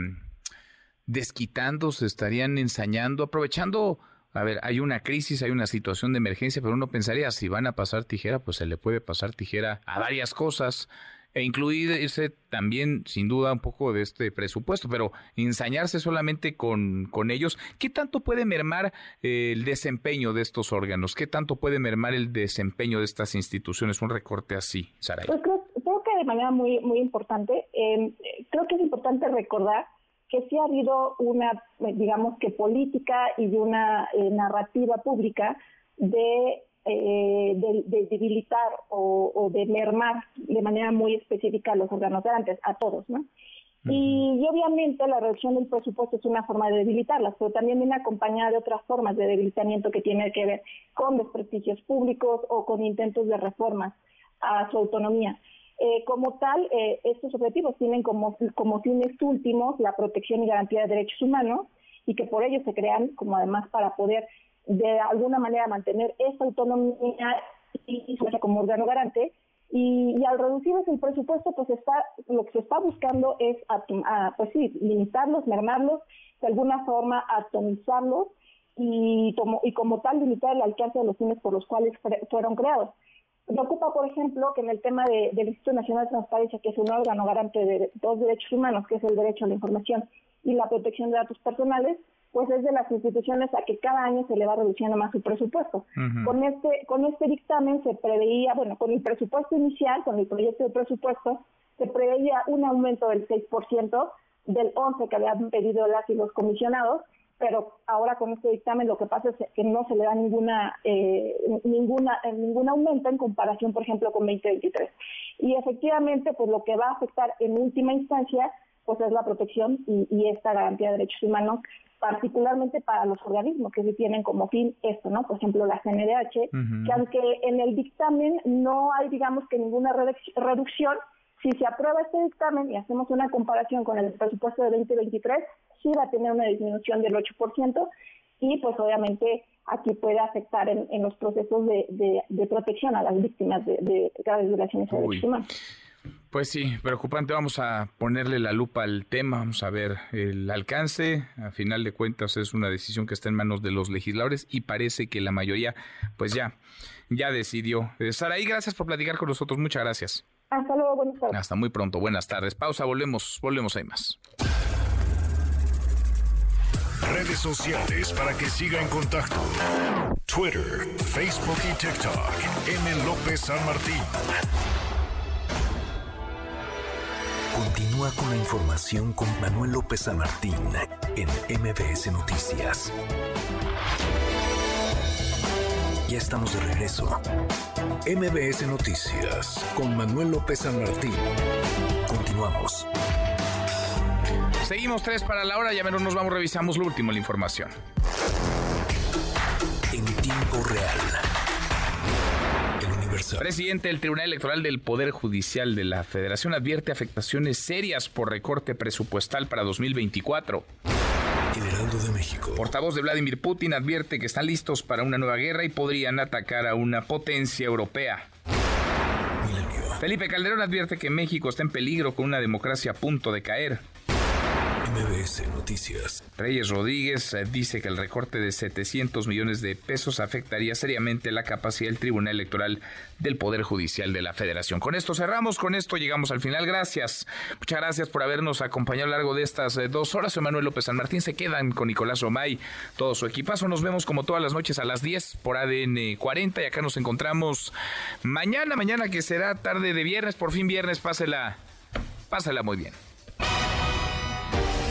desquitando, se estarían ensañando, aprovechando. A ver, hay una crisis, hay una situación de emergencia, pero uno pensaría, si van a pasar tijera, pues se le puede pasar tijera a varias cosas e incluirse también, sin duda, un poco de este presupuesto, pero ensañarse solamente con, con ellos, ¿qué tanto puede mermar eh, el desempeño de estos órganos? ¿Qué tanto puede mermar el desempeño de estas instituciones? Un recorte así, Saray. Pues de manera muy, muy importante, em, creo que es importante recordar que sí ha habido una, digamos que política y una eh, narrativa pública de eh, de, debilitar o, de mermar de manera muy específica a los órganos garantes, a todos, ¿no? y, obviamente la reducción del presupuesto es una forma de debilitarlas, pero también viene acompañada de otras formas de debilitamiento que tiene que ver con desprestigios públicos o con intentos de reformas a su autonomía. Eh, como tal, eh, estos objetivos tienen como, fines últimos la protección y garantía de derechos humanos y que por ello se crean como además para poder de alguna manera mantener esa autonomía y, como órgano garante. Y, al reducir ese presupuesto, pues está lo que se está buscando es, pues sí, limitarlos, mermarlos, de alguna forma atomizarlos y como, y como tal limitar el alcance de los fines por los cuales fueron creados. Preocupa, por ejemplo, que en el tema de, del Instituto Nacional de Transparencia, que es un órgano garante de dos derechos humanos, que es el derecho a la información y la protección de datos personales, pues es de las instituciones a que cada año se le va reduciendo más su presupuesto. Con este con este dictamen se preveía, bueno, con el presupuesto inicial, con el proyecto de presupuesto, se preveía un aumento del 6% del 11 que habían pedido las y los comisionados, pero ahora con este dictamen lo que pasa es que no se le da ninguna eh, ninguna eh, ningún aumento en comparación, por ejemplo, con 2023. Y efectivamente, pues lo que va a afectar en última instancia pues es la protección y, esta garantía de derechos humanos particularmente para los organismos que sí tienen como fin esto, ¿no? Por ejemplo, la CNDH, que aunque en el dictamen no hay, digamos, que ninguna reducción, si se aprueba este dictamen y hacemos una comparación con el presupuesto de 2023, sí va a tener una disminución del 8% y pues obviamente aquí puede afectar en, los procesos de, protección a las víctimas de, de graves violaciones de derechos humanos. Pues sí, preocupante. Vamos a ponerle la lupa al tema, vamos a ver el alcance. A final de cuentas es una decisión que está en manos de los legisladores y parece que la mayoría pues ya, ya decidió. Saraí, gracias por platicar con nosotros. Muchas gracias. Hasta luego, buenas tardes. Hasta muy pronto, buenas tardes. Pausa, volvemos, volvemos, hay más. Redes sociales para que siga en contacto: Twitter, Facebook y TikTok. M. López San Martín. Continúa con la información con Manuel López San Martín en MBS Noticias. Ya estamos de regreso. MBS Noticias con Manuel López San Martín. Continuamos. Seguimos tres para la hora, ya menos nos vamos, revisamos lo último, la información. En tiempo real. Presidente del Tribunal Electoral del Poder Judicial de la Federación advierte afectaciones serias por recorte presupuestal para 2024. El Heraldo de México. Portavoz de Vladimir Putin advierte que están listos para una nueva guerra y podrían atacar a una potencia europea. Milenio. Felipe Calderón advierte que México está en peligro con una democracia a punto de caer. MBS Noticias. Reyes Rodríguez eh, dice que el recorte de 700 millones de pesos afectaría seriamente la capacidad del Tribunal Electoral del Poder Judicial de la Federación. Con esto cerramos, con esto llegamos al final. Gracias. Muchas gracias por habernos acompañado a lo largo de estas eh, dos horas. Manuel López San Martín. Se quedan con Nicolás Romay, todo su equipazo. Nos vemos como todas las noches a las 10 por ADN 40 y acá nos encontramos mañana, mañana que será tarde de viernes, por fin viernes. Pásela, pásela muy bien.